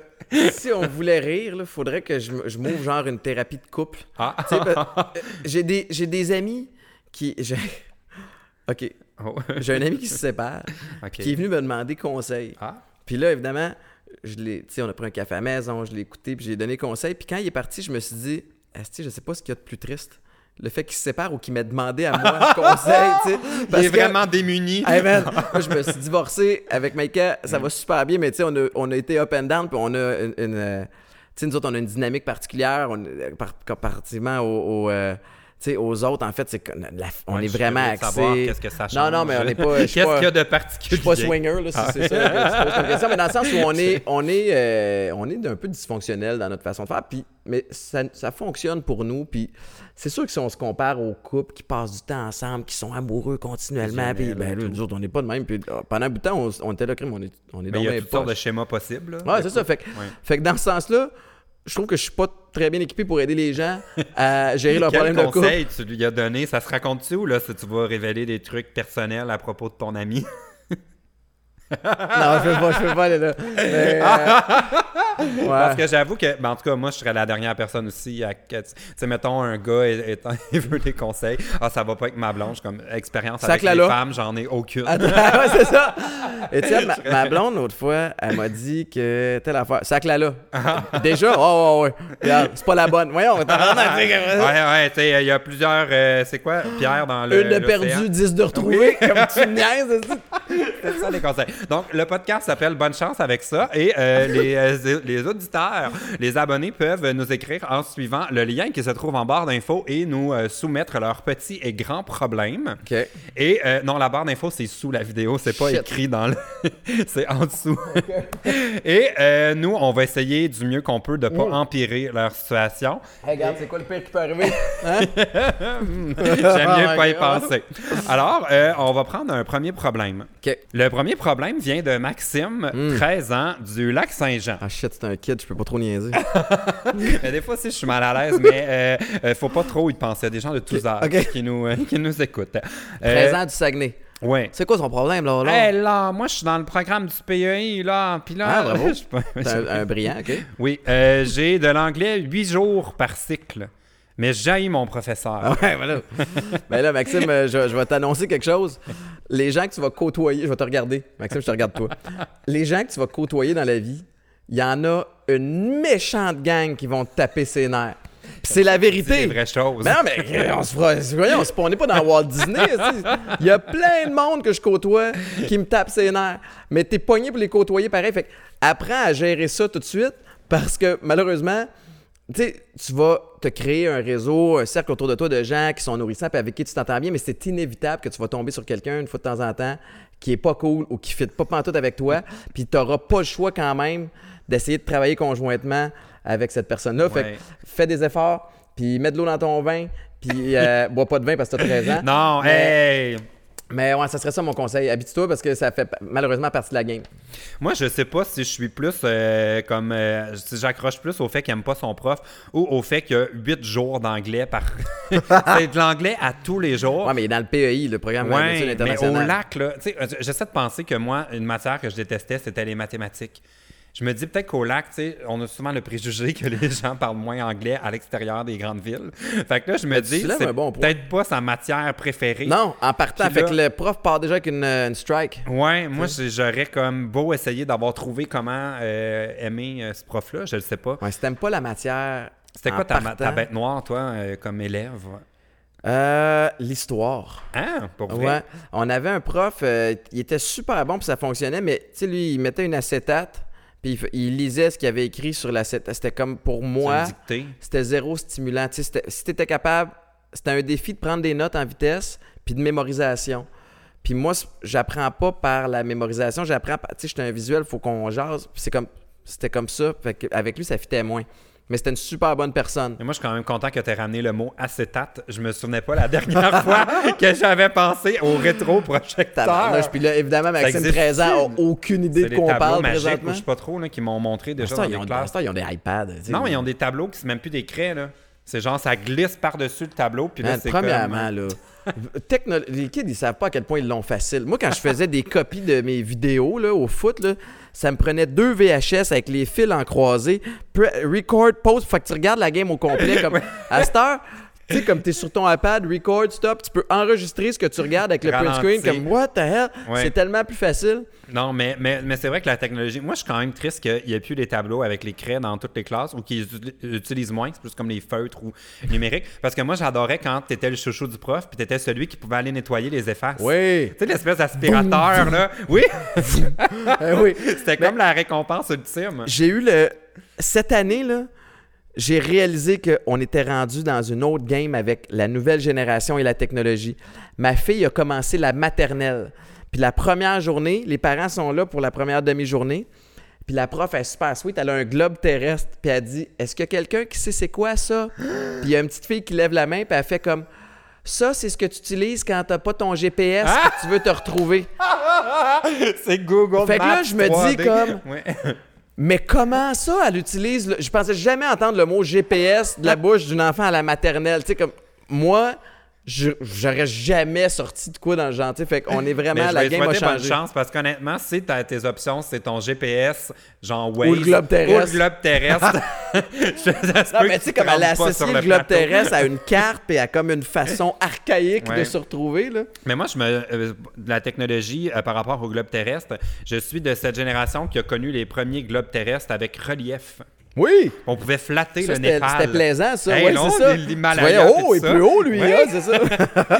si on voulait rire, il faudrait que je, m'ouvre genre une thérapie de couple. ah. Ben, euh, j'ai des, j'ai des amis qui. OK. Oh. J'ai un ami qui se sépare, (laughs) qui est venu me demander conseil. Ah. Puis là, évidemment, je l'ai, on a pris un café à la maison, je l'ai écouté, puis j'ai donné conseil. Puis quand il est parti, je me suis dit, Asti, je sais pas ce qu'il y a de plus triste. Le fait qu'il se sépare ou qu'il m'ait demandé à moi (laughs) conseil, tu sais. Il est que- vraiment démuni. Hey man, (laughs) moi, je me suis divorcé avec Maïka, ça va super bien, mais tu sais, on a, on a été up and down, puis on a une. une, euh, tu sais, nous autres, on a une dynamique particulière, on, euh, par, comparativement au. au, euh, sais, aux autres, en fait, c'est la- on Ouais, est je vraiment axé. Qu'est-ce que ça change? Non, non, mais on n'est pas. je Qu'est-ce qu'il y a de Je particulier? suis pas swinger, là, si Ah. c'est ça comme question, mais dans le sens où on est, on est, euh, on est d'un peu dysfonctionnel dans notre façon de faire, puis, mais ça, ça fonctionne pour nous, puis c'est sûr que si on se compare aux couples qui passent du temps ensemble, qui sont amoureux continuellement, puis ben, là, nous autres, on n'est pas de même, puis euh, pendant un bout de temps, on, on était là, crime, on est, on est Mais donc il y a toutes sortes de schémas possibles. Ouais, c'est ça, fait, que- Ouais. fait que dans ce sens-là, je trouve que je suis pas très bien équipé pour aider les gens à (laughs) gérer leurs Quel problèmes de couple. conseil tu lui as donné? Ça se raconte-tu ou là, si tu vas révéler des trucs personnels à propos de ton ami? Non, je peux pas, je peux pas aller là. Mais, euh, (laughs) ouais. Parce que j'avoue que, ben, en tout cas, moi, je serais la dernière personne aussi à. que- Tu sais, mettons, un gars est- étant, (laughs) il veut des conseils. Ah, ça va pas avec ma blonde. Comme expérience Sac avec les Lala. femmes, j'en ai aucune. Attends, (laughs) ouais, c'est ça. Et tu sais, ma, ma blonde, l'autre fois, elle m'a dit que telle affaire. Sac là là. Déjà? Oh, ouais, ouais. C'est pas la bonne. Voyons, t'as vraiment ouais, ouais, tu sais, il y a plusieurs. euh, c'est quoi, Pierre, dans le. Une de l'océan? perdu, dix de retrouvé. Comme tu niaises. C'est ça les conseils. Donc, le podcast s'appelle Bonne chance avec ça et euh, les, euh, les auditeurs, les abonnés peuvent nous écrire en suivant le lien qui se trouve en barre d'infos et nous euh, soumettre leurs petits et grands problèmes. OK. Et euh, non, la barre d'infos, c'est sous la vidéo, c'est pas Shit. écrit dans le. (laughs) c'est en dessous. et euh, nous, on va essayer du mieux qu'on peut de pas Mm. empirer leur situation. Hey, regarde, c'est quoi le pire qui peut arriver? (laughs) Hein? J'aime mieux Oh pas y penser. Alors, on va prendre un premier problème. OK. Le premier problème vient de Maxime, Mm. 13 ans, du lac Saint-Jean. Ah shit, c'est un kid, je peux pas trop niaiser. (laughs) Mais des fois, si je suis mal à l'aise, mais euh, euh, faut pas trop y penser. Il y a des gens de tous âges qui, nous, euh, qui nous écoutent. 13 ans du Saguenay. Ouais. C'est quoi son problème, là? là? Hey, là, moi, je suis dans le programme du PEI, là. Puis là, Ah, bravo. (laughs) je un, un brillant, OK? Oui, euh, j'ai de l'anglais 8 jours par cycle. Mais j'ai mon professeur. Ah ouais, voilà. (laughs) ben là, Maxime, euh, je, je vais t'annoncer quelque chose. Les gens que tu vas côtoyer, je vais te regarder. Maxime, je te regarde toi. Les gens que tu vas côtoyer dans la vie, il y en a une méchante gang qui vont te taper ses nerfs. C'est la C'est vérité. des vraies choses. Mais non, mais euh, on se fera. Voyons, on n'est pas dans Walt Disney. Il y a plein de monde que je côtoie qui me tape ses nerfs. Mais t'es pogné pour les côtoyer pareil. Fait que apprends à gérer ça tout de suite parce que malheureusement, tu sais, tu vas te créer un réseau, un cercle autour de toi de gens qui sont nourrissants et avec qui tu t'entends bien, mais c'est inévitable que tu vas tomber sur quelqu'un une fois de temps en temps qui est pas cool ou qui ne fit pas pantoute avec toi, (laughs) puis tu n'auras pas le choix quand même d'essayer de travailler conjointement avec cette personne-là. Ouais. fais des efforts, puis mets de l'eau dans ton vin, puis euh, (laughs) bois pas de vin parce que tu as 13 ans. Non, Mais- hey! Mais ouais, ça serait ça mon conseil. Habitue-toi parce que ça fait malheureusement partie de la game. Moi, je sais pas si je suis plus euh, comme. euh, si j'accroche plus au fait qu'il aime pas son prof ou au fait qu'il y a 8 jours d'anglais par. (laughs) c'est de l'anglais à tous les jours. Ouais, mais il est dans le PEI, le programme d'études Ouais, mais au lac, là, tu sais, euh, j'essaie de penser que moi, une matière que je détestais, c'était les mathématiques. Je me dis peut-être qu'au lac, tu sais, on a souvent le préjugé que les (laughs) gens parlent moins anglais à l'extérieur des grandes villes. Fait que là, je me dis, c'est bon peut-être pas sa matière préférée. Non, en partant. Que le prof part déjà avec une, une strike. Ouais, moi, j'aurais comme beau essayer d'avoir trouvé comment euh, aimer euh, ce prof-là, je le sais pas. Ouais, si t'aimes pas la matière. C'était quoi ta, partant, ta bête noire, toi, euh, comme élève? Euh, L'histoire. Ah, pour vrai? Ouais. On avait un prof, euh, il était super bon puis ça fonctionnait, mais tu sais, lui, il mettait une acétate, puis il, lisait ce qu'il avait écrit sur l'acétate. C'était comme pour moi, c'était zéro stimulant. Tu sais, si t'étais capable, c'était un défi de prendre des notes en vitesse puis de mémorisation. Puis moi, j'apprends pas par la mémorisation, j'apprends par, tu sais, j'étais un visuel, faut qu'on jase, puis c'est comme, c'était comme ça, fait avec lui, ça fitait moins. Mais c'était une super bonne personne. Et moi, je suis quand même content que tu aies ramené le mot acétate. Je me souvenais pas la dernière (laughs) fois que j'avais pensé au rétro-projecteur. Puis là, évidemment, Maxime, existe 13 ans, a aucune idée de quoi on parle présentement. je sais pas trop, là, qui m'ont montré déjà temps, dans classes. temps, ils ont des iPads. Non, ils ont des tableaux qui sont même plus des craies, là. C'est genre, ça glisse par-dessus le tableau, puis là, c'est premièrement, comme... là, techno- les kids, ils savent pas à quel point ils l'ont facile. Moi, quand je faisais des copies de mes vidéos là, au foot, là, ça me prenait deux VHS avec les fils en croisé, pre- record, pause, faut que tu regardes la game au complet. Comme, (laughs) À cette heure, tu sais, comme tu es sur ton iPad, record, stop, tu peux enregistrer ce que tu regardes avec le print screen, comme what the hell, Ouais. c'est tellement plus facile. Non, mais, mais, mais c'est vrai que la technologie... Moi, je suis quand même triste qu'il n'y ait plus les tableaux avec les craies dans toutes les classes ou qu'ils uti- utilisent moins. C'est plus comme les feutres ou numériques. (laughs) Parce que moi, j'adorais quand tu étais le chouchou du prof puis tu étais celui qui pouvait aller nettoyer les effaces. Oui. Tu sais, l'espèce d'aspirateur, là. (laughs) Oui, (laughs) Eh oui. c'était comme la récompense ultime. J'ai eu le. Cette année, là, j'ai réalisé qu'on était rendu dans une autre game avec la nouvelle génération et la technologie. Ma fille a commencé la maternelle. Puis la première journée, les parents sont là pour la première demi-journée. Puis la prof est super sweet, elle a un globe terrestre. Puis elle dit Est-ce qu'il y a quelqu'un qui sait c'est quoi ça? (gasps) Puis il y a une petite fille qui lève la main, puis elle fait comme Ça, c'est ce que tu utilises quand t'as pas ton GPS, Ah! que tu veux te retrouver. (laughs) c'est Google Fait que là, je me dis 3D. comme- Ouais. Mais comment ça, elle utilise. le- Je pensais jamais entendre le mot GPS de la bouche d'une enfant à la maternelle. Tu sais, comme moi, j'aurais jamais sorti de quoi dans le sais. Fait qu'on est vraiment. je La game a bonne changé. chance parce qu'honnêtement, si tes options, c'est ton GPS, genre Waze. Ou le globe terrestre. Ou le globe terrestre. (laughs) Non, mais tu sais, comme elle a associé le globe terrestre à une carte et à comme une façon (laughs) archaïque de se retrouver. Là. Mais moi, je me, euh, la technologie euh, par rapport au globe terrestre, je suis de cette génération qui a connu les premiers globes terrestres avec relief. Oui! On pouvait flatter Ça, le Népal. c'était plaisant, ça. Hey, ouais, c'est ça. Tu voyais, oh, tout il est ça. plus haut, lui, Oui. hein, c'est ça.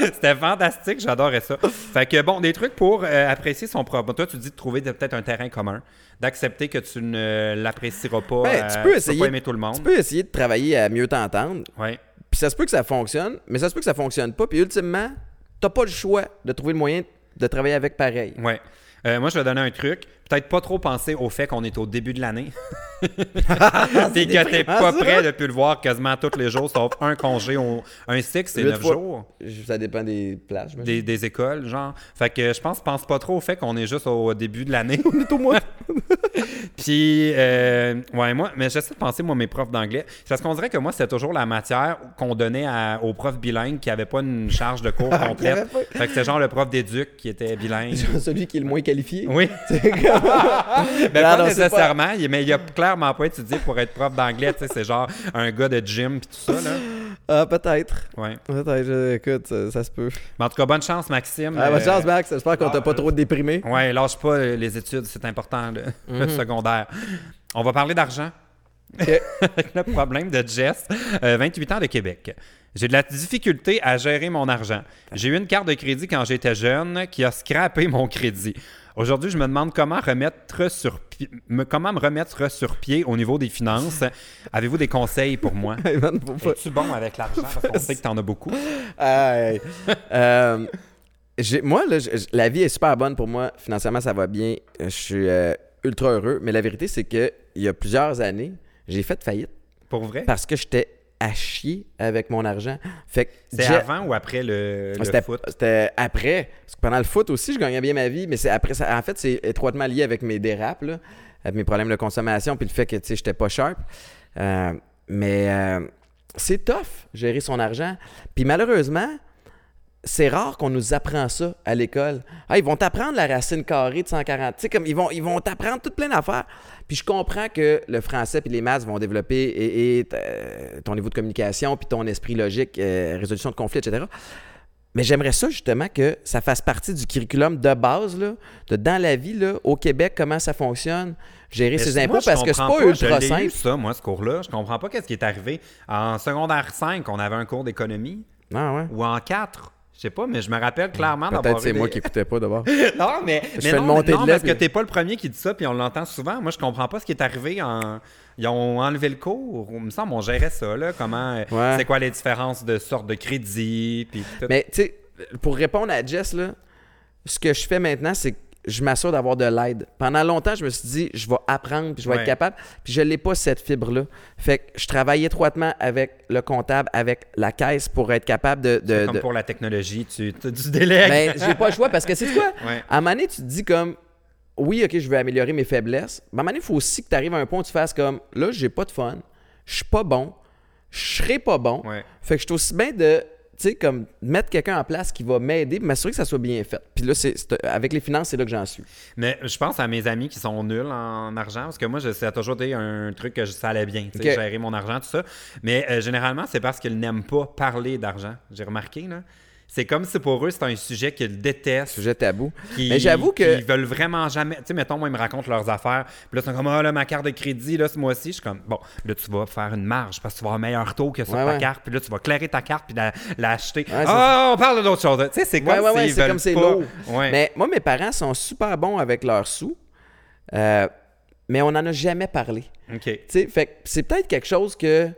(laughs) C'était fantastique, j'adorais ça. Fait que bon, des trucs pour euh, apprécier son propre. Toi, tu dis de trouver peut-être un terrain commun, d'accepter que tu ne l'apprécieras pas. Ben, euh, tu peux essayer- pas aimer tout le monde. Tu peux essayer de travailler à mieux t'entendre, Ouais. puis ça se peut que ça fonctionne, mais ça se peut que ça fonctionne pas, puis ultimement, t'as pas le choix de trouver le moyen de travailler avec pareil. Ouais. Euh, moi, je vais donner un truc. Peut-être pas trop penser au fait qu'on est au début de l'année. (laughs) Puis que t'es pas prêt de plus le voir quasiment tous les jours, sauf un congé, au- un six, c'est neuf fois. jours. Ça dépend des j'imagine. Des, des écoles, genre. Fait que je pense, pense pas trop au fait qu'on est juste au début de l'année. On est au mois. (laughs) Puis, euh, ouais, moi, mais j'essaie de penser, moi, mes profs d'anglais. C'est parce qu'on dirait que moi, c'était toujours la matière qu'on donnait à- aux profs bilingues qui n'avaient pas une charge de cours (laughs) avait complète. fait que c'était genre le prof d'éduc qui était bilingue. (laughs) Celui qui est le moins qualifié. Oui, (laughs) comme- ben, Non, pas non, nécessairement, mais il a clairement pas étudié pour être prof d'anglais. tu sais, C'est genre un gars de gym puis tout ça. Là. Ah, peut-être. Ouais. Peut-être, écoute, ça, ça se peut. Mais en tout cas, bonne chance, Maxime. Ah, bonne Euh, chance, Max. J'espère qu'on t'a pas trop déprimé. Ouais, lâche pas euh, les études, c'est important, le, le (laughs) secondaire. On va parler d'argent. Le (laughs) problème de Jess, euh, 28 ans de Québec. J'ai de la difficulté à gérer mon argent. J'ai eu une carte de crédit quand j'étais jeune qui a scrappé mon crédit. Aujourd'hui, je me demande comment remettre sur me- comment me remettre sur pied au niveau des finances. (laughs) Avez-vous des conseils pour moi? Es-tu bon avec l'argent? (laughs) Parce qu'on sait que t'en as beaucoup. (laughs) Euh, moi, là, la vie est super bonne pour moi. Financièrement, ça va bien. Je suis euh, ultra heureux. Mais la vérité, c'est que il y a plusieurs années, j'ai fait faillite Pour vrai? parce que j'étais à chier avec mon argent. Fait j'ai- avant ou après le, le C'était foot? c'était après. Parce que pendant le foot aussi, je gagnais bien ma vie, mais c'est après ça. En fait, c'est étroitement lié avec mes dérapes, là, avec mes problèmes de consommation, puis le fait que tu sais, j'étais pas sharp. Euh, mais euh, c'est tough gérer son argent. Puis malheureusement, c'est rare qu'on nous apprend ça à l'école. Ah, ils vont t'apprendre la racine carrée de 140. Tu sais, comme ils vont, ils vont t'apprendre tout plein d'affaires. Puis je comprends que le français puis les maths vont développer et, et, euh, ton niveau de communication puis ton esprit logique, euh, résolution de conflits, etc. Mais j'aimerais ça justement que ça fasse partie du curriculum de base, là, de dans la vie, là, au Québec, comment ça fonctionne, gérer Mais ses impôts, parce que c'est comprends pas ultra Je simple. eu, ça, moi, ce cours-là. Je comprends pas qu'est-ce qui est arrivé. En secondaire 5, on avait un cours d'économie. Ah ouais. Ou en 4. Je sais pas, mais je me rappelle clairement d'avoir Peut-être eu c'est des- moi qui écoutais pas d'abord. (laughs) non, mais, Je mais fais non, montée non, de parce que t'es pas le premier qui dit ça, puis on l'entend souvent. Moi, je comprends pas ce qui est arrivé en... Ils ont enlevé le cours. Il me semble on gérait ça, là. Comment... euh, Ouais. C'est quoi les différences de sortes de crédit, puis tout. Mais tu sais, pour répondre à Jess, là, ce que je fais maintenant, c'est que je m'assure d'avoir de l'aide. Pendant longtemps, je me suis dit, je vais apprendre, puis je vais Ouais. être capable. Puis je n'ai pas cette fibre-là. Fait que je travaille étroitement avec le comptable, avec la caisse pour être capable de. de- Comme de- pour la technologie, tu, tu, délègues. Ben, j'ai pas le choix parce que c'est quoi? (laughs) Ouais. À un moment donné, tu te dis comme, oui, OK, je veux améliorer mes faiblesses. Mais à un moment donné, il faut aussi que tu arrives à un point où tu fasses comme, là, j'ai pas de fun, je suis pas bon, je serai pas bon. Ouais. Fait que je suis aussi bien de, sais, comme mettre quelqu'un en place qui va m'aider, m'assurer que ça soit bien fait. Puis là, c'est, c'est- avec les finances, c'est là que j'en suis. Mais je pense à mes amis qui sont nuls en argent, parce que moi, je, ça a toujours été un truc que je, ça allait bien, tu sais, Ok. gérer mon argent, tout ça. Mais euh, généralement, c'est parce qu'ils n'aiment pas parler d'argent. J'ai remarqué, là. C'est comme si pour eux, c'est un sujet qu'ils détestent. Sujet tabou. qui- Mais j'avoue que. Ils veulent vraiment jamais. Tu sais, mettons, moi, ils me racontent leurs affaires. Puis là, ils sont comme, ah, là, ma carte de crédit, là, ce mois-ci. Je suis comme, bon, là, tu vas faire une marge parce que tu vas avoir un meilleur taux que sur Ouais, ta ouais. carte. Puis là, tu vas clairer ta carte puis la- l'acheter. Ouais, ah, on parle d'autre chose. Tu sais, c'est comme s'ils c'est veulent comme c'est lourd. Mais moi, mes parents sont super bons avec leurs sous, euh, mais on n'en a jamais parlé. OK. Tu sais, fait que c'est peut-être quelque chose que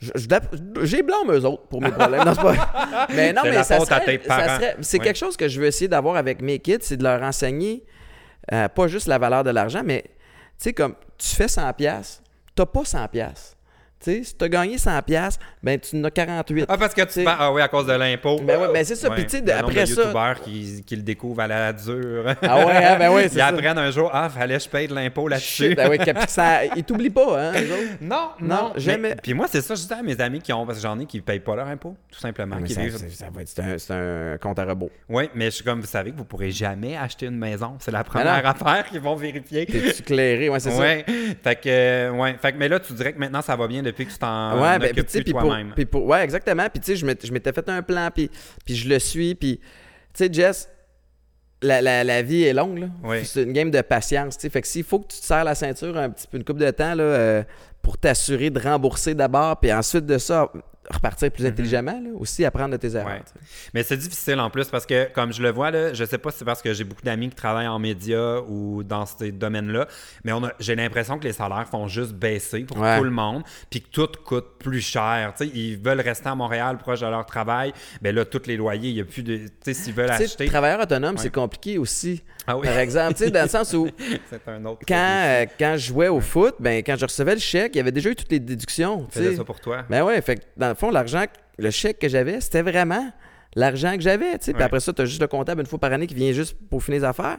j'ai blâme eux autres pour mes problèmes. Non, c'est pas... (laughs) Mais non, mais ça serait, ça c'est Ouais. quelque chose que je veux essayer d'avoir avec mes kids, c'est de leur enseigner euh, pas juste la valeur de l'argent, mais tu sais, comme tu fais 100$, piastres, t'as pas 100$. Piastres. Tu sais, si t'as gagné 100$, piastres, ben tu en as 48. Ah, parce que tu T'sais- parles. Ah oui, à cause de l'impôt. Ben ouais, ben c'est ça. Ouais. Puis tu sais, après de ça. youtubeurs qui, qui le découvrent à la dure. Ah ouais, hein, ben ouais, (laughs) c'est Ils ça. apprennent un jour, ah, fallait que je paye de l'impôt là-dessus. Ben cap- ça, ils t'oublient pas, hein, autres. (laughs) Non, Non, non, jamais. Mais- puis moi, c'est ça, je dis à mes amis qui ont, parce que j'en ai qui payent pas leur impôt, tout simplement. Ah, ça, vivent- ça- ça va être, c'est un, compte à rebours. Oui, mais je suis comme, vous savez que vous pourrez jamais acheter une maison. C'est la non. première affaire qu'ils vont vérifier. T'es-tu clairé? Ouais, c'est ça. Fait que, euh, ouais. Fait que, mais là, tu dirais que maintenant, ça va bien depuis que tu t'en Ouais, ben, occupes plus toi-même. ouais, exactement. Puis tu sais, je m'étais- fait un plan, puis, puis je le suis, puis tu sais, Jess, la, la, la vie est longue, là. Oui. C'est une game de patience, tu sais. Fait que s'il faut que tu te serres la ceinture un petit peu, une coupe de temps, là, euh, pour t'assurer de rembourser d'abord, puis ensuite de ça, repartir plus intelligemment, là, aussi apprendre de tes erreurs. Mhm. Ouais. Mais c'est difficile en plus parce que, comme je le vois, là, je sais pas si c'est parce que j'ai beaucoup d'amis qui travaillent en médias ou dans ces domaines-là, mais on a- j'ai l'impression que les salaires font juste baisser pour Ouais. tout le monde, puis que tout coûte plus cher. Ils veulent rester à Montréal proche de leur travail, ben là, tous les loyers, il n'y a plus de. Tu sais, s'ils veulent acheter. travailleur autonome, Ouais. c'est compliqué aussi. Ah oui. Par exemple, dans le sens où (laughs) c'est un autre. quand, euh, quand je jouais au foot, ben quand je recevais le chèque, il y avait déjà eu toutes les déductions. Faisais sais. ça pour toi. Ben ouais, fait que dans fond, l'argent, le chèque que j'avais, c'était vraiment l'argent que j'avais. Puis après ça, tu as juste le comptable une fois par année qui vient juste pour finir les affaires.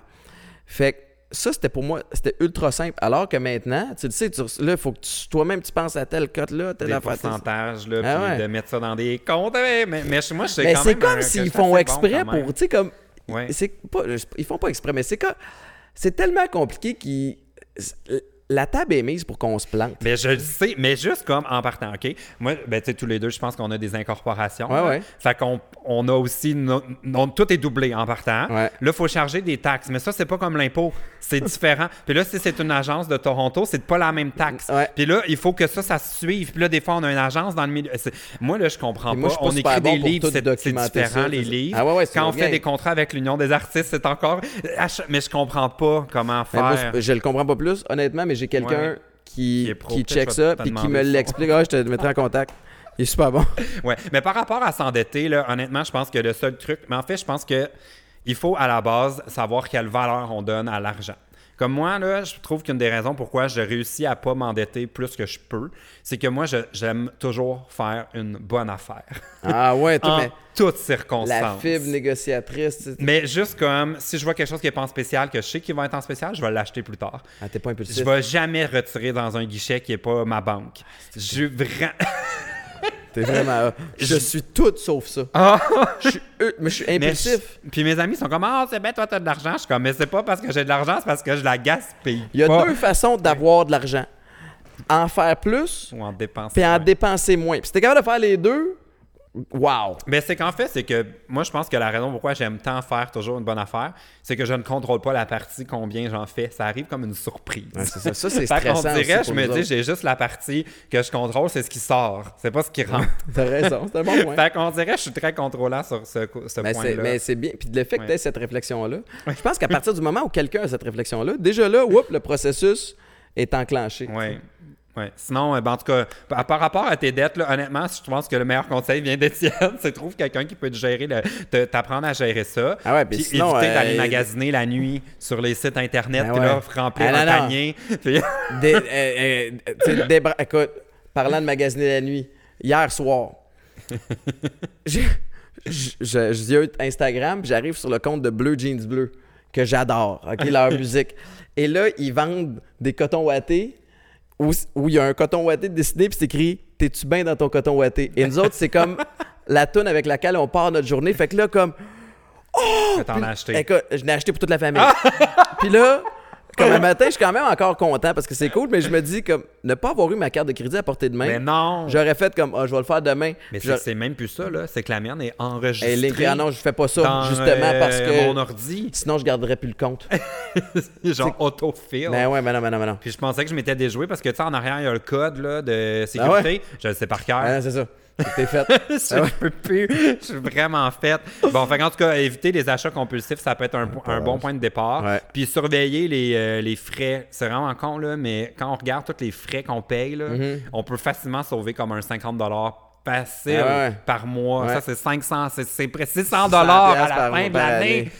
Fait que ça, c'était pour moi, c'était ultra simple. Alors que maintenant, tu le sais, tu, là, il faut que toi-même tu penses à telle cote là, telle des affaire. pourcentages, là, Ah puis ouais. de mettre ça dans des comptes. Mais, mais, mais moi, je sais Mais quand c'est comme s'ils font exprès bon quand pour, tu sais, comme, Ouais. c'est pas, ils font pas exprès, mais c'est que c'est tellement compliqué qu'ils, la table est mise pour qu'on se plante. Mais je le sais, mais juste comme en partant, OK? Moi, ben, tu sais, tous les deux, je pense qu'on a des incorporations. Ouais, ouais. Fait qu'on on a aussi. no- no- tout est doublé en partant. Ouais. Là, il faut charger des taxes. Mais ça, c'est pas comme l'impôt. C'est différent. Puis là, si c'est une agence de Toronto, c'est pas la même taxe. Ouais. Puis là, il faut que ça, ça se suive. Puis là, des fois, on a une agence dans le milieu. Moi, là, je comprends Puis pas. moi, je on écrit bon des pour livres, c'est différent, ça, les livres. Ah ouais, ouais, c'est Quand on fait gang. des contrats avec l'Union des artistes, c'est encore. Mais je comprends pas comment Mais moi, faire. je, je le comprends pas plus, honnêtement, mais j'ai quelqu'un Ouais. qui, Qui check ça puis qui me l'explique. Ah, je te mettrai en contact. Il est super bon. (laughs) Ouais, mais par rapport à s'endetter, là, honnêtement, je pense que le seul truc, mais en fait, je pense que il faut à la base savoir quelle valeur on donne à l'argent. Comme moi, là, je trouve qu'une des raisons pourquoi je réussis à pas m'endetter plus que je peux, c'est que moi, je- j'aime toujours faire une bonne affaire. Ah ouais, (laughs) en mais toutes la circonstances. fibre négociatrice. Mais juste comme, si je vois quelque chose qui est pas en spécial, que je sais qu'il va être en spécial, je vais l'acheter plus tard. Ah, t'es pas Je impulsif. vais jamais retirer dans un guichet qui est pas ma banque. Je vraiment... (laughs) T'es vraiment. (laughs) Je suis tout sauf ça. Ah! Je suis, mais je suis impulsif. je- puis mes amis sont comme Ah, c'est bien, toi, t'as de l'argent. Je suis comme Mais c'est pas parce que j'ai de l'argent, c'est parce que je la gaspille. Il y a pas. deux façons d'avoir de l'argent. En faire plus, Ou en dépenser. puis en moins. dépenser moins. Puis si t'es capable de faire les deux, wow. Mais c'est qu'en fait, c'est que moi, je pense que la raison pourquoi j'aime tant faire toujours une bonne affaire, c'est que je ne contrôle pas la partie combien j'en fais. Ça arrive comme une surprise. Ouais, c'est ça. Ça, c'est (laughs) stressant. dirait, aussi je me dis, j'ai juste la partie que je contrôle, c'est ce qui sort. C'est pas ce qui rentre. (laughs) T'as raison, c'est un bon point. Fait qu'on dirait, je suis très contrôlant sur ce, ce Mais c'est, point-là. mais c'est bien. Puis le fait que Ouais. tu aies cette réflexion-là, je pense qu'à partir du moment où quelqu'un a cette réflexion-là, déjà là, whoop, le processus est enclenché. Oui. Ouais. Sinon, euh, ben, en tout cas, par, rapport à tes dettes, là, honnêtement, je pense que le meilleur conseil vient d'Étienne. (laughs) c'est trouve quelqu'un qui peut te gérer, t'apprendre à gérer ça. Ah ouais, puis puis éviter euh, d'aller magasiner la nuit sur les sites internet, Ben puis là, remplir Ah, un non, non. panier. (laughs) Puis- Des- euh, euh, Écoute, parlant de magasiner la nuit, hier soir, j'ai- (laughs) je, je, je viens Instagram, j'arrive sur le compte de Bleu Jeans Bleu, que j'adore, OK, leur musique. Et là, ils vendent des cotons wattés où où il y a un coton watté dessiné, puis c'est écrit « T'es-tu bien dans ton coton watté? » Et nous autres, c'est comme (laughs) la toune avec laquelle on part notre journée. Fait que là, comme... que t'en as acheté. Écoute, je l'ai acheté pour toute la famille. Puis là, comme un matin, je suis quand même encore content parce que c'est cool, mais je me dis comme ne pas avoir eu ma carte de crédit à portée de main. Mais non! J'aurais fait comme ah, je vais le faire demain. Mais c'est je- c'est même plus ça, là. C'est que la mienne est enregistrée. Hey, Link, ah non, je fais pas ça dans, justement euh, parce que mon ordi, sinon je garderais plus le compte. (laughs) genre autofill. ben ouais, ben non, ben non, ben non. Puis je pensais que je m'étais déjoué parce que, tu sais, en arrière, il y a le code là, de sécurité. Je le sais par cœur. Ah c'est ça. T'es fait. (laughs) je, Ah peux plus. Je suis vraiment faite. Bon, fait en tout cas, éviter les achats compulsifs, ça peut être un, bon point de départ. Ouais. Puis surveiller les, euh, les frais. C'est vraiment con, là, mais quand on regarde tous les frais qu'on paye, là, Mhm. on peut facilement sauver comme un 50 facile Ah ouais. par mois. Ouais. Ça, c'est 500, c'est- près 600 à la fin de l'année. année.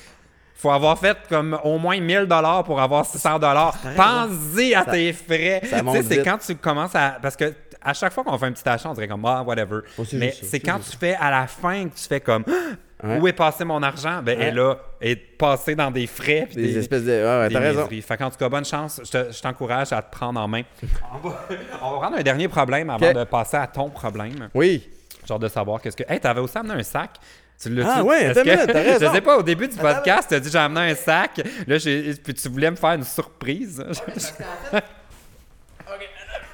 faut avoir fait comme au moins 1000 dollars pour avoir 600 dollars. Pense-y à tes frais. ça Tu sais, c'est quand tu commences à parce que à chaque fois qu'on fait un petit achat, on dirait comme ah whatever. Oh, c'est Mais c'est quand tu fais à la fin que tu fais comme Ouais. où est passé mon argent? Ben Ouais. elle là est passé dans des frais puis Des des, espèces de. Ouais, ouais, des t'as raison. Fait qu'en tout cas, bonne chance. Je te- je t'encourage à te prendre en main. (laughs) on, va, on va prendre un dernier problème avant de passer à ton problème. Oui. Genre de savoir qu'est-ce que. Hey, t'avais aussi amené un sac. Tu l'as Ah ouais, t'as (laughs) raison. Je sais pas, au début du podcast, tu as dit j'ai amené un sac. Là, puis tu voulais me faire une surprise.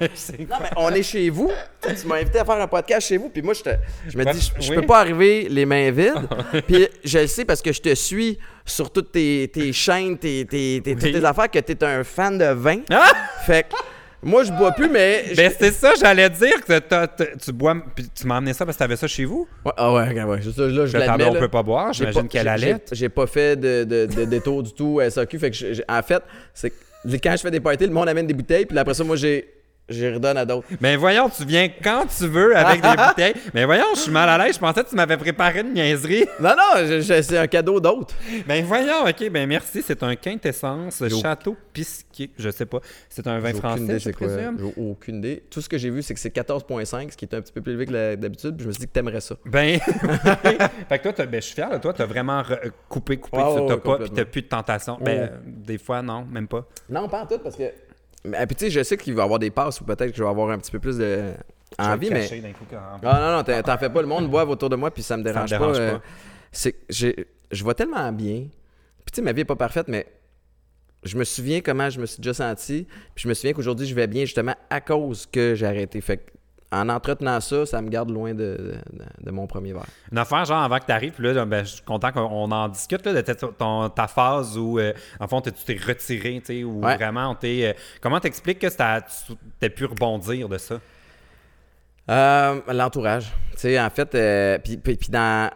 (laughs) Non, mais on est chez vous. Tu m'as invité à faire un podcast chez vous. Puis moi, je, te, je me Ouais, dis, je, oui. peux pas arriver les mains vides. (laughs) puis je le sais parce que je te suis sur toutes tes, tes chaînes, tes, tes, tes- toutes tes affaires, que tu es un fan de vin. Ah! Fait que moi, je bois plus, mais. Ben, c'est ça, j'allais dire que tu bois. Puis tu m'as amené ça parce que t'avais ça chez vous? Ouais, ah ouais, ok, ouais. Juste, là, je l'admets. on peut pas boire, j'imagine pas- qu'elle allait. j'ai- pas fait de, de, de détour du tout à SAQ. Fait que en fait, c'est quand je fais des parties, le monde amène des bouteilles. Puis après ça, moi, j'ai. J'y redonne à d'autres. Mais voyons, tu viens quand tu veux avec des (laughs) bouteilles. Mais voyons, je suis mal à l'aise. Je pensais que tu m'avais préparé une niaiserie. (laughs) Non, non, je- je- c'est un cadeau d'autre. Ben voyons, ok, ben merci. C'est un quintessence Château Pisquier. Je sais pas. C'est un vin français, idée je c'est quoi. présume. J'ai aucune idée. Tout ce que j'ai vu, c'est que c'est 14.5, ce qui est un petit peu plus élevé que d'habitude. Puis je me suis dit que t'aimerais ça. Ben, (laughs) fait que toi, ben, je suis fier de toi. T'as vraiment coupé, coupé. Tu ouais, t'as ouais, pas, puis t'as plus de tentation. Ben, euh, des fois, non, même pas. Non, pas en tout, parce que. Mais, puis tu sais, je sais qu'il va y avoir des passes ou peut-être que je vais avoir un petit peu plus de. envie, mais. Ah non, non, t'en fais pas. Le monde boive autour de moi, puis ça me Ça me dérange, dérange pas. euh, c'est je vois tellement bien. Puis tu sais, ma vie est pas parfaite, mais je me souviens comment je me suis déjà senti. Puis je me souviens qu'aujourd'hui, je vais bien justement à cause que j'ai arrêté. Fait que, en entretenant ça, ça me garde loin de, de- de mon premier verre. Une affaire, genre, avant que tu arrives, là, ben, je suis content qu'on en discute là, de ta, ton- ta phase où, euh, en fond, tu t'es retiré, tu sais, où Ouais. vraiment, on t'est. euh, comment t'expliques que tu t'as pu rebondir de ça? Euh, L'entourage. Tu sais, en fait, euh, puis, puis- puis dans.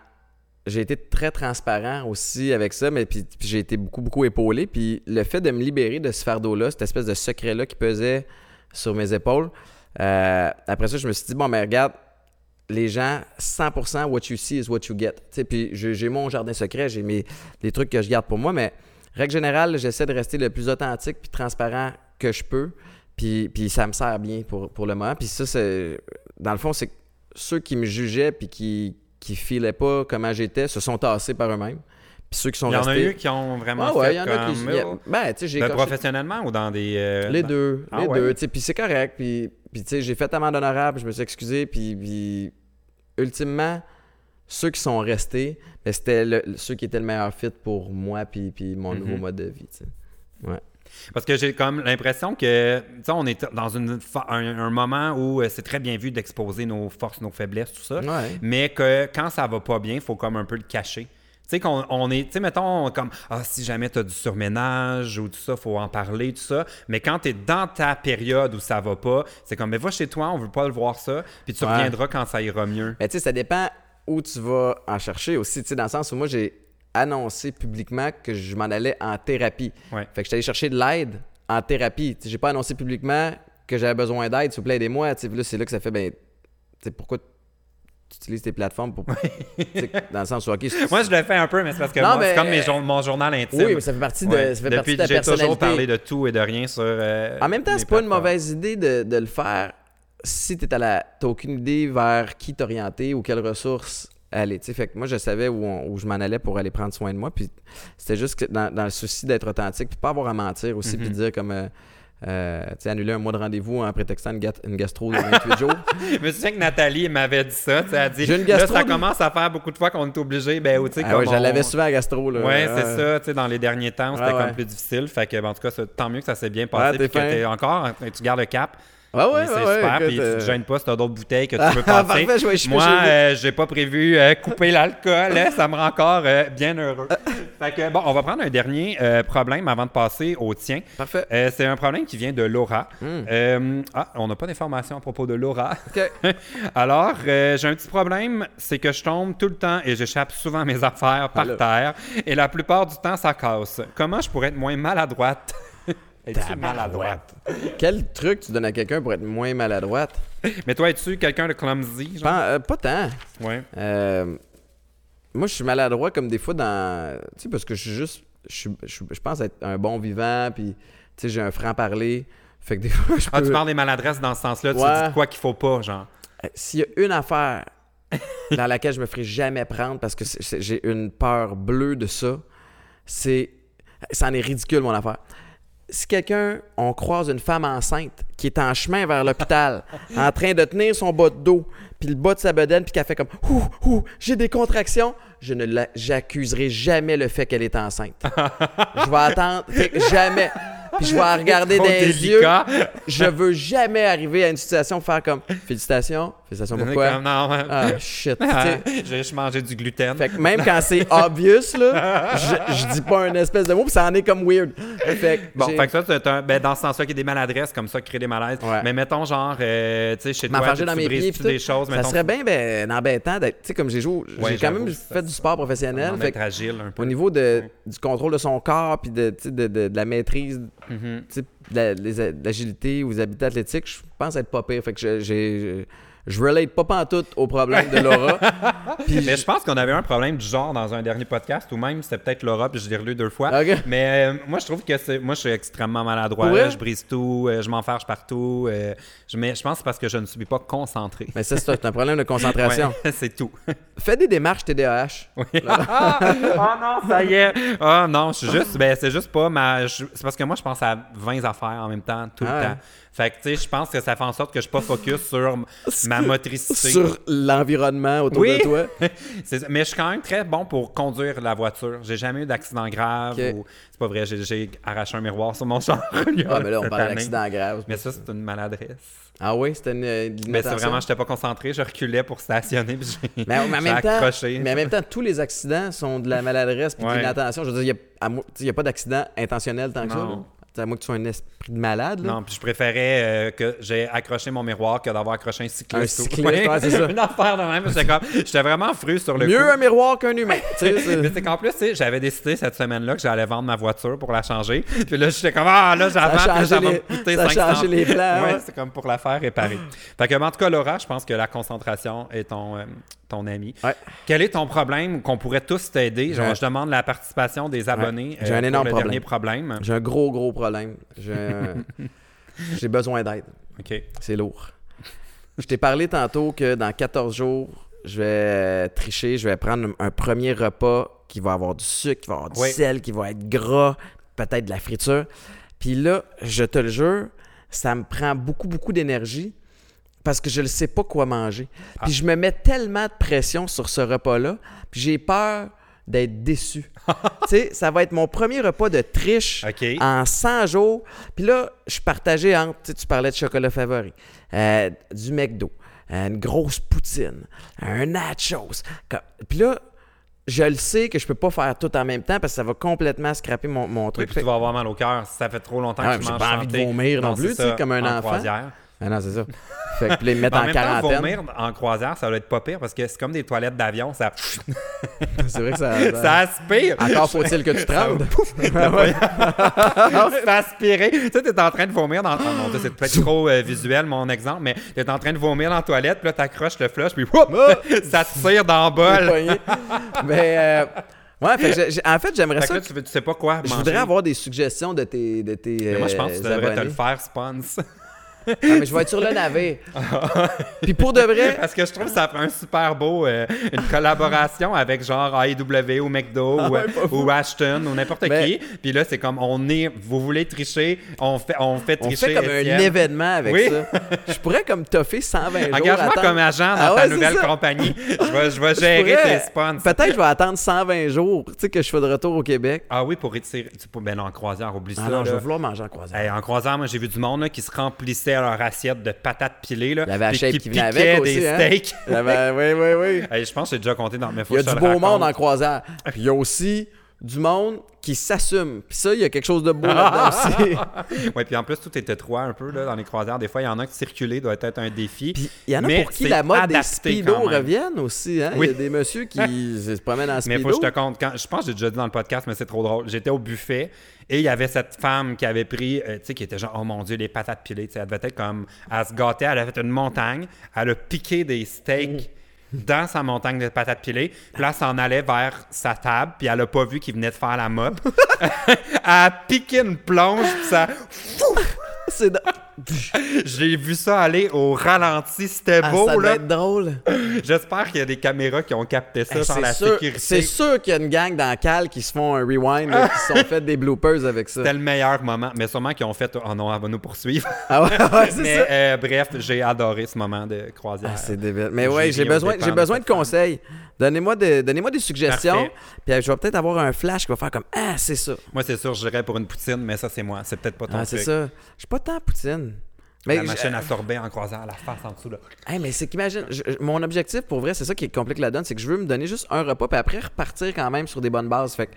J'ai été très transparent aussi avec ça, mais puis, puis j'ai été beaucoup, beaucoup épaulé. Puis le fait de me libérer de ce fardeau-là, cette espèce de secret-là qui pesait sur mes épaules, euh, après ça, je me suis dit, bon, mais regarde, les gens, 100% what you see is what you get. Puis j'ai mon jardin secret, j'ai mes les trucs que je garde pour moi, mais règle générale, j'essaie de rester le plus authentique puis transparent que je peux. Puis, puis ça me sert bien pour, pour le moment. Puis ça, c'est. Dans le fond, c'est que ceux qui me jugeaient puis qui qui filaient pas comment j'étais se sont tassés par eux-mêmes. Puis ceux qui sont Il y en a eu qui ont vraiment Ah ouais, fait il y en a qui. oh, Ben, tu sais, j'ai ben, professionnellement ou dans des... euh, les dans- deux, Ah les ouais? deux, tu sais, puis c'est correct, puis, puis tu sais, j'ai fait amende honorable, je me suis excusé, puis, puis ultimement, ceux qui sont restés, ben, c'était ceux qui étaient le meilleur fit pour moi, puis, puis mon nouveau Mhm. mode de vie, tu sais. Parce que j'ai comme l'impression que, tu sais, on est dans une, un, un moment où euh, c'est très bien vu d'exposer nos forces, nos faiblesses, tout ça. Ouais. mais que quand ça va pas bien, il faut comme un peu le cacher. Tu sais, qu'on on est, tu sais, mettons, comme, ah, si jamais tu as du surménage ou tout ça, faut en parler, tout ça. Mais quand tu es dans ta période où ça va pas, c'est comme, mais va chez toi, on veut pas le voir ça, puis tu Ouais. reviendras quand ça ira mieux. Mais tu sais, ça dépend où tu vas en chercher aussi, tu sais, dans le sens où moi, j'ai annoncé publiquement que je m'en allais en thérapie. Ouais. Fait que j'étais allé chercher de l'aide en thérapie. Tu sais, j'ai pas annoncé publiquement que j'avais besoin d'aide, s'il vous plaît, aidez-moi. Tu sais, puis là, c'est là que ça fait, ben, tu sais, pourquoi tu utilises tes plateformes pour. tu dans le sens où, OK, Moi, je le fais un peu, mais c'est parce que Non, moi, mais- c'est comme mes jour- mon journal intime. Oui, mais ça fait partie de, Ouais. ça fait partie Depuis j'ai toujours parlé de tout et de rien sur. euh, En même temps, c'est pas une mauvaise idée de, de le faire si à la. T'as aucune idée vers qui t'orienter ou quelles ressources aller. Tu fait que moi, je savais où, on- où je m'en allais pour aller prendre soin de moi. Puis c'était juste que dans, dans le souci d'être authentique, puis pas avoir à mentir aussi, puis Mhm. dire comme. euh, euh, tu sais, annuler un mois de rendez-vous en prétextant une, gastro de 28 (laughs) jours. Je me souviens que Nathalie m'avait dit ça. Elle a dit là, ça commence à faire beaucoup de fois qu'on est obligé. Ben, tu sais, Ah ouais, je l'avais on- souvent à gastro. Là. Ouais, c'est Euh, ça. Tu sais, dans les derniers temps, c'était Ouais, comme ouais. plus difficile. Fait que, ben, en tout cas, tant mieux que ça s'est bien passé. Que encore, tu gardes le cap. Ah ouais, c'est ouais, ouais, super, puis tu euh, te gênes pas si t'as d'autres bouteilles que tu (laughs) veux passer. parfait, Moi, euh, j'ai pas prévu euh, couper l'alcool, hein, ça me rend encore euh, bien heureux. fait que, bon, on va prendre un dernier euh, problème avant de passer au tien. Parfait. Euh, c'est un problème qui vient de Laura. Euh, ah, on n'a pas d'informations à propos de Laura. OK. (laughs) Alors, euh, j'ai un petit problème, c'est que je tombe tout le temps et j'échappe souvent mes affaires par terre. Et la plupart du temps, ça casse. Comment je pourrais être moins maladroite? (laughs) Es-tu maladroite? Quel truc tu donnes à quelqu'un pour être moins maladroite? Mais toi, es-tu quelqu'un de clumsy? Genre? Pas, euh, pas tant. Ouais. Euh, moi, je suis maladroit comme des fois dans. Tu sais, parce que je suis juste. Je, pense être un bon vivant, puis tu sais, j'ai un franc-parler. Fait que des (laughs) fois, je peux. Ah, tu parles des maladresses dans ce sens-là. Tu dis quoi qu'il faut pas, genre. Euh, S'il y a une affaire dans laquelle je me ferai jamais prendre parce que j'ai une peur bleue de ça, c'est. Ça en est ridicule, mon affaire. Si quelqu'un, on croise une femme enceinte qui est en chemin vers l'hôpital, (laughs) en train de tenir son bas de dos, puis le bas de sa bedaine, puis qu'elle fait comme Ouh, ouh, j'ai des contractions, je ne j'accuserai jamais le fait qu'elle est enceinte. (laughs) je vais attendre, fait jamais. Puis je vais la regarder dans les yeux. Je veux jamais arriver à une situation faire comme Félicitations, félicitations pourquoi? Comme, non. Ah shit. J'ai (laughs) juste mangé du gluten. Fait que même quand c'est (laughs) obvious, là, je, je dis pas un espèce de mot, puis ça en est comme weird. Fait que Bon, fait que ça, c'est un, ben, dans ce sens-là, qu'il y a des maladresses comme ça qui créent des malaises. Ouais. Mais mettons, genre, euh, tu sais, chez toi, tu dans mes pieds brises des choses. ça mettons, serait bien ben, embêtant tu sais, comme j'ai joué, j'ai Ouais, quand même fait du sport professionnel, on fait agile un peu. au niveau de, du contrôle de son corps puis de, de- de la maîtrise, Les- de l'agilité ou des habitats athlétiques, je pense être pas pire. Fait que j'ai, je, relate pas pantoute au problème de Laura. (laughs) Puis Mais je pense qu'on avait un problème du genre dans un dernier podcast, ou même c'était peut-être Laura, puis je l'ai relu deux fois. Mais euh, moi, je trouve que c'est. Moi, je suis extrêmement maladroit. Je brise tout, euh, je m'enfarge partout. euh, je, mais je pense que c'est parce que je ne suis pas concentré. Mais ça, c'est un problème de concentration. Ouais, (laughs) c'est tout. Fais des démarches TDAH. (laughs) oh non, ça y est. Oh non, je suis juste. Ben, c'est juste pas ma. je- C'est parce que moi, je pense à 20 affaires en même temps, tout Ah le ouais. temps. Fait que, tu sais, je pense que ça fait en sorte que je suis pas focus sur (laughs) ma motricité. Sur l'environnement autour Oui. de toi. (laughs) Mais je suis quand même très bon pour conduire la voiture. J'ai jamais eu d'accident grave. Ou- C'est pas vrai, j'ai- arraché un miroir sur mon (laughs) char. Ah, mais là, on parle d'accident grave. Mais ça, c'est une maladresse. Ah oui, c'était une, une Mais c'est vraiment, j'étais pas concentré, je reculais pour stationner, puis j'ai Mais, mais en même temps, accroché. mais en même temps, tous les accidents sont de la maladresse puis de Ouais. l'inattention. Je veux dire, il n'y a, pas d'accident intentionnel tant que ça. Non. À moins que tu sois un esprit de malade. Là. Non, puis je préférais euh, que j'ai accroché mon miroir que d'avoir accroché un cycliste. Un (laughs) cycliste, ouais, c'est ça. Une affaire de même. J'étais comme- J'étais vraiment fru sur le Mieux coup. un miroir qu'un humain. (laughs) Mais c'est qu'en plus, j'avais décidé cette semaine-là que j'allais vendre ma voiture pour la changer. Puis là, j'étais comme, ah, là, j'avance, ça va coûter ça a 500. changé les plans. Ouais, ouais. c'est comme pour la faire réparer. fait que, en tout cas, Laura, je pense que la concentration est ton, euh, ton ami. Ouais. Quel est ton problème qu'on pourrait tous t'aider? Genre, J'ai- je demande la participation des abonnés J'ai un pour énorme le problème. J'ai un gros, gros problème. (laughs) J'ai un- besoin d'aide. OK. C'est lourd. Je t'ai parlé tantôt que dans 14 jours, je vais tricher, je vais prendre un premier repas qui va avoir du sucre, qui va avoir du Oui. sel, qui va être gras, peut-être de la friture. Puis là, je te le jure, ça me prend beaucoup, beaucoup d'énergie parce que je ne sais pas quoi manger. Ah. Puis je me mets tellement de pression sur ce repas-là, puis j'ai peur d'être déçu. (laughs) tu sais, ça va être mon premier repas de triche en 100 jours. Puis là, je partagé entre, tu parlais de chocolat favori, euh, du McDo, euh, une grosse poutine, un nachos. Puis là, je le sais que je peux pas faire tout en même temps parce que ça va complètement scraper mon, mon Oui, truc. puis tu vas avoir mal au cœur si ça fait trop longtemps Ah, que tu j'ai manges pas envie de vomir non plus, comme un en enfant. croisière. Ah non, c'est ça. fait que puis là, ils me mettent En en, même temps, quarantaine. vomir en croisière, ça doit être pas pire parce que c'est comme des toilettes d'avion, ça, (laughs) C'est vrai que ça. (laughs) ça aspire. Encore faut-il que tu te Ça (laughs) c'est aspiré. Tu sais, t'es en train de vomir dans. Oh mon Dieu, c'est peut-être trop euh, visuel mon exemple, mais t'es en train de vomir dans la toilette, puis là, t'accroches le flush, puis whoop, ça te tire dans le bol. Mais euh, ouais, fait que j'ai- en fait, j'aimerais Fait ça. là, tu, veux- tu sais pas quoi Je manger. voudrais avoir des suggestions de tes, de tes Mais moi, je pense que tu euh, devrais te le faire, sponsor. Ah, mais je vais être sur le navire. (laughs) Puis pour de vrai, Parce que je trouve que ça ferait un super beau, euh, une collaboration avec genre AEW ou McDo ou, ouais, pas ou Ashton ou n'importe Mais- qui. Puis là, c'est comme on est, vous voulez tricher, on fait, on fait on tricher. fait comme un événement avec Oui. ça. Je pourrais comme toffer 120 jours. Engage-moi comme agent dans Ah ta ouais, nouvelle ça. compagnie. Je vais, je vais Je gérer pourrais- tes sponsors. Peut-être que je vais attendre 120 jours, tu sais, que je fais de retour au Québec. Ah oui, pour étirer. Ben non, en croisière, oublie Ah ça. non, je vais vouloir manger en croisière. Hey, en croisière, moi, j'ai vu du monde là, qui se remplissait goûtaient leur assiette de patates pilées. Là, Il y avait la shape qui qui venait avec des aussi, hein? steaks. Il y avait- oui, oui, oui. (laughs) Je pense que j'ai déjà compté dans mes Il y a du beau monde en croisière. Puis il y a aussi du monde qui s'assume. Puis ça, il y a quelque chose de beau là-dedans aussi. (laughs) ouais, puis en plus, tout était étroit un peu là, dans les croisières. Des fois, il y en a qui circuler doit être un défi. Puis il y en a Mais pour qui la mode des speedos reviennent aussi. Hein? Oui. Il y a des messieurs qui (laughs) se promènent en Mais speedo. faut que je te compte, quand, je pense que j'ai déjà dit dans le podcast, mais c'est trop drôle. J'étais au buffet et il y avait cette femme qui avait pris, euh, tu sais, qui était genre, oh mon Dieu, les patates pilées. Elle devait être comme, elle se gâtait, elle avait fait une montagne, elle a piqué des steaks dans sa montagne de patates pilées. Puis là, s'en allait vers sa table, puis elle a pas vu qu'il venait de faire la mop. (laughs) elle a piqué une plonge, puis ça. C'est (laughs) J'ai vu ça aller au ralenti, c'était Ah, beau, ça là. être drôle. (laughs) J'espère qu'il y a des caméras qui ont capté ça, Hey, genre c'est la sûr, sécurité. c'est sûr qu'il y a une gang dans Cal qui se font un rewind, là, qui se sont (laughs) fait des bloopers avec ça. C'était le meilleur moment, mais sûrement qu'ils ont fait Oh non, elle va nous poursuivre. Ah ouais, ouais, c'est ça. euh, bref, j'ai adoré ce moment de croisière. Ah, c'est débile. Mais ouais, j'ai besoin, j'ai de besoin de conseils. Donnez-moi des, donnez-moi des suggestions. Parfait. Puis euh, je vais peut-être avoir un flash qui va faire comme Ah, c'est ça. Moi, c'est sûr, je dirais pour une poutine, mais ça, c'est moi. C'est peut-être pas ton Ah, c'est ça. Je suis pas tant poutine. Mais, La je- machine à sorbet en croisière, la face en dessous, là. Hey, mais c'est qu'imagine, je- je- mon objectif pour vrai, c'est ça qui complique la donne, c'est que je veux me donner juste un repas, puis après repartir quand même sur des bonnes bases. Fait que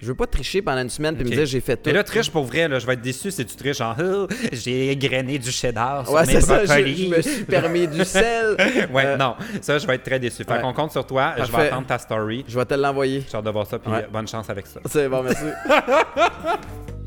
je veux pas tricher pendant une semaine, puis me dire j'ai fait tout. Et là, triche pour vrai, là, je vais être déçu si tu triches en Oh, j'ai grainé du cheddar sur ouais, mes je, brocolis. je me suis permis du (laughs) sel. ouais, Euh, non, ça, je vais être très déçu. Fait ouais. qu'on compte sur toi. Je vais attendre ta story. Je vais te l'envoyer. J'ai hâte de voir ça, puis Ouais. euh, bonne chance avec ça. C'est bon, merci. (laughs)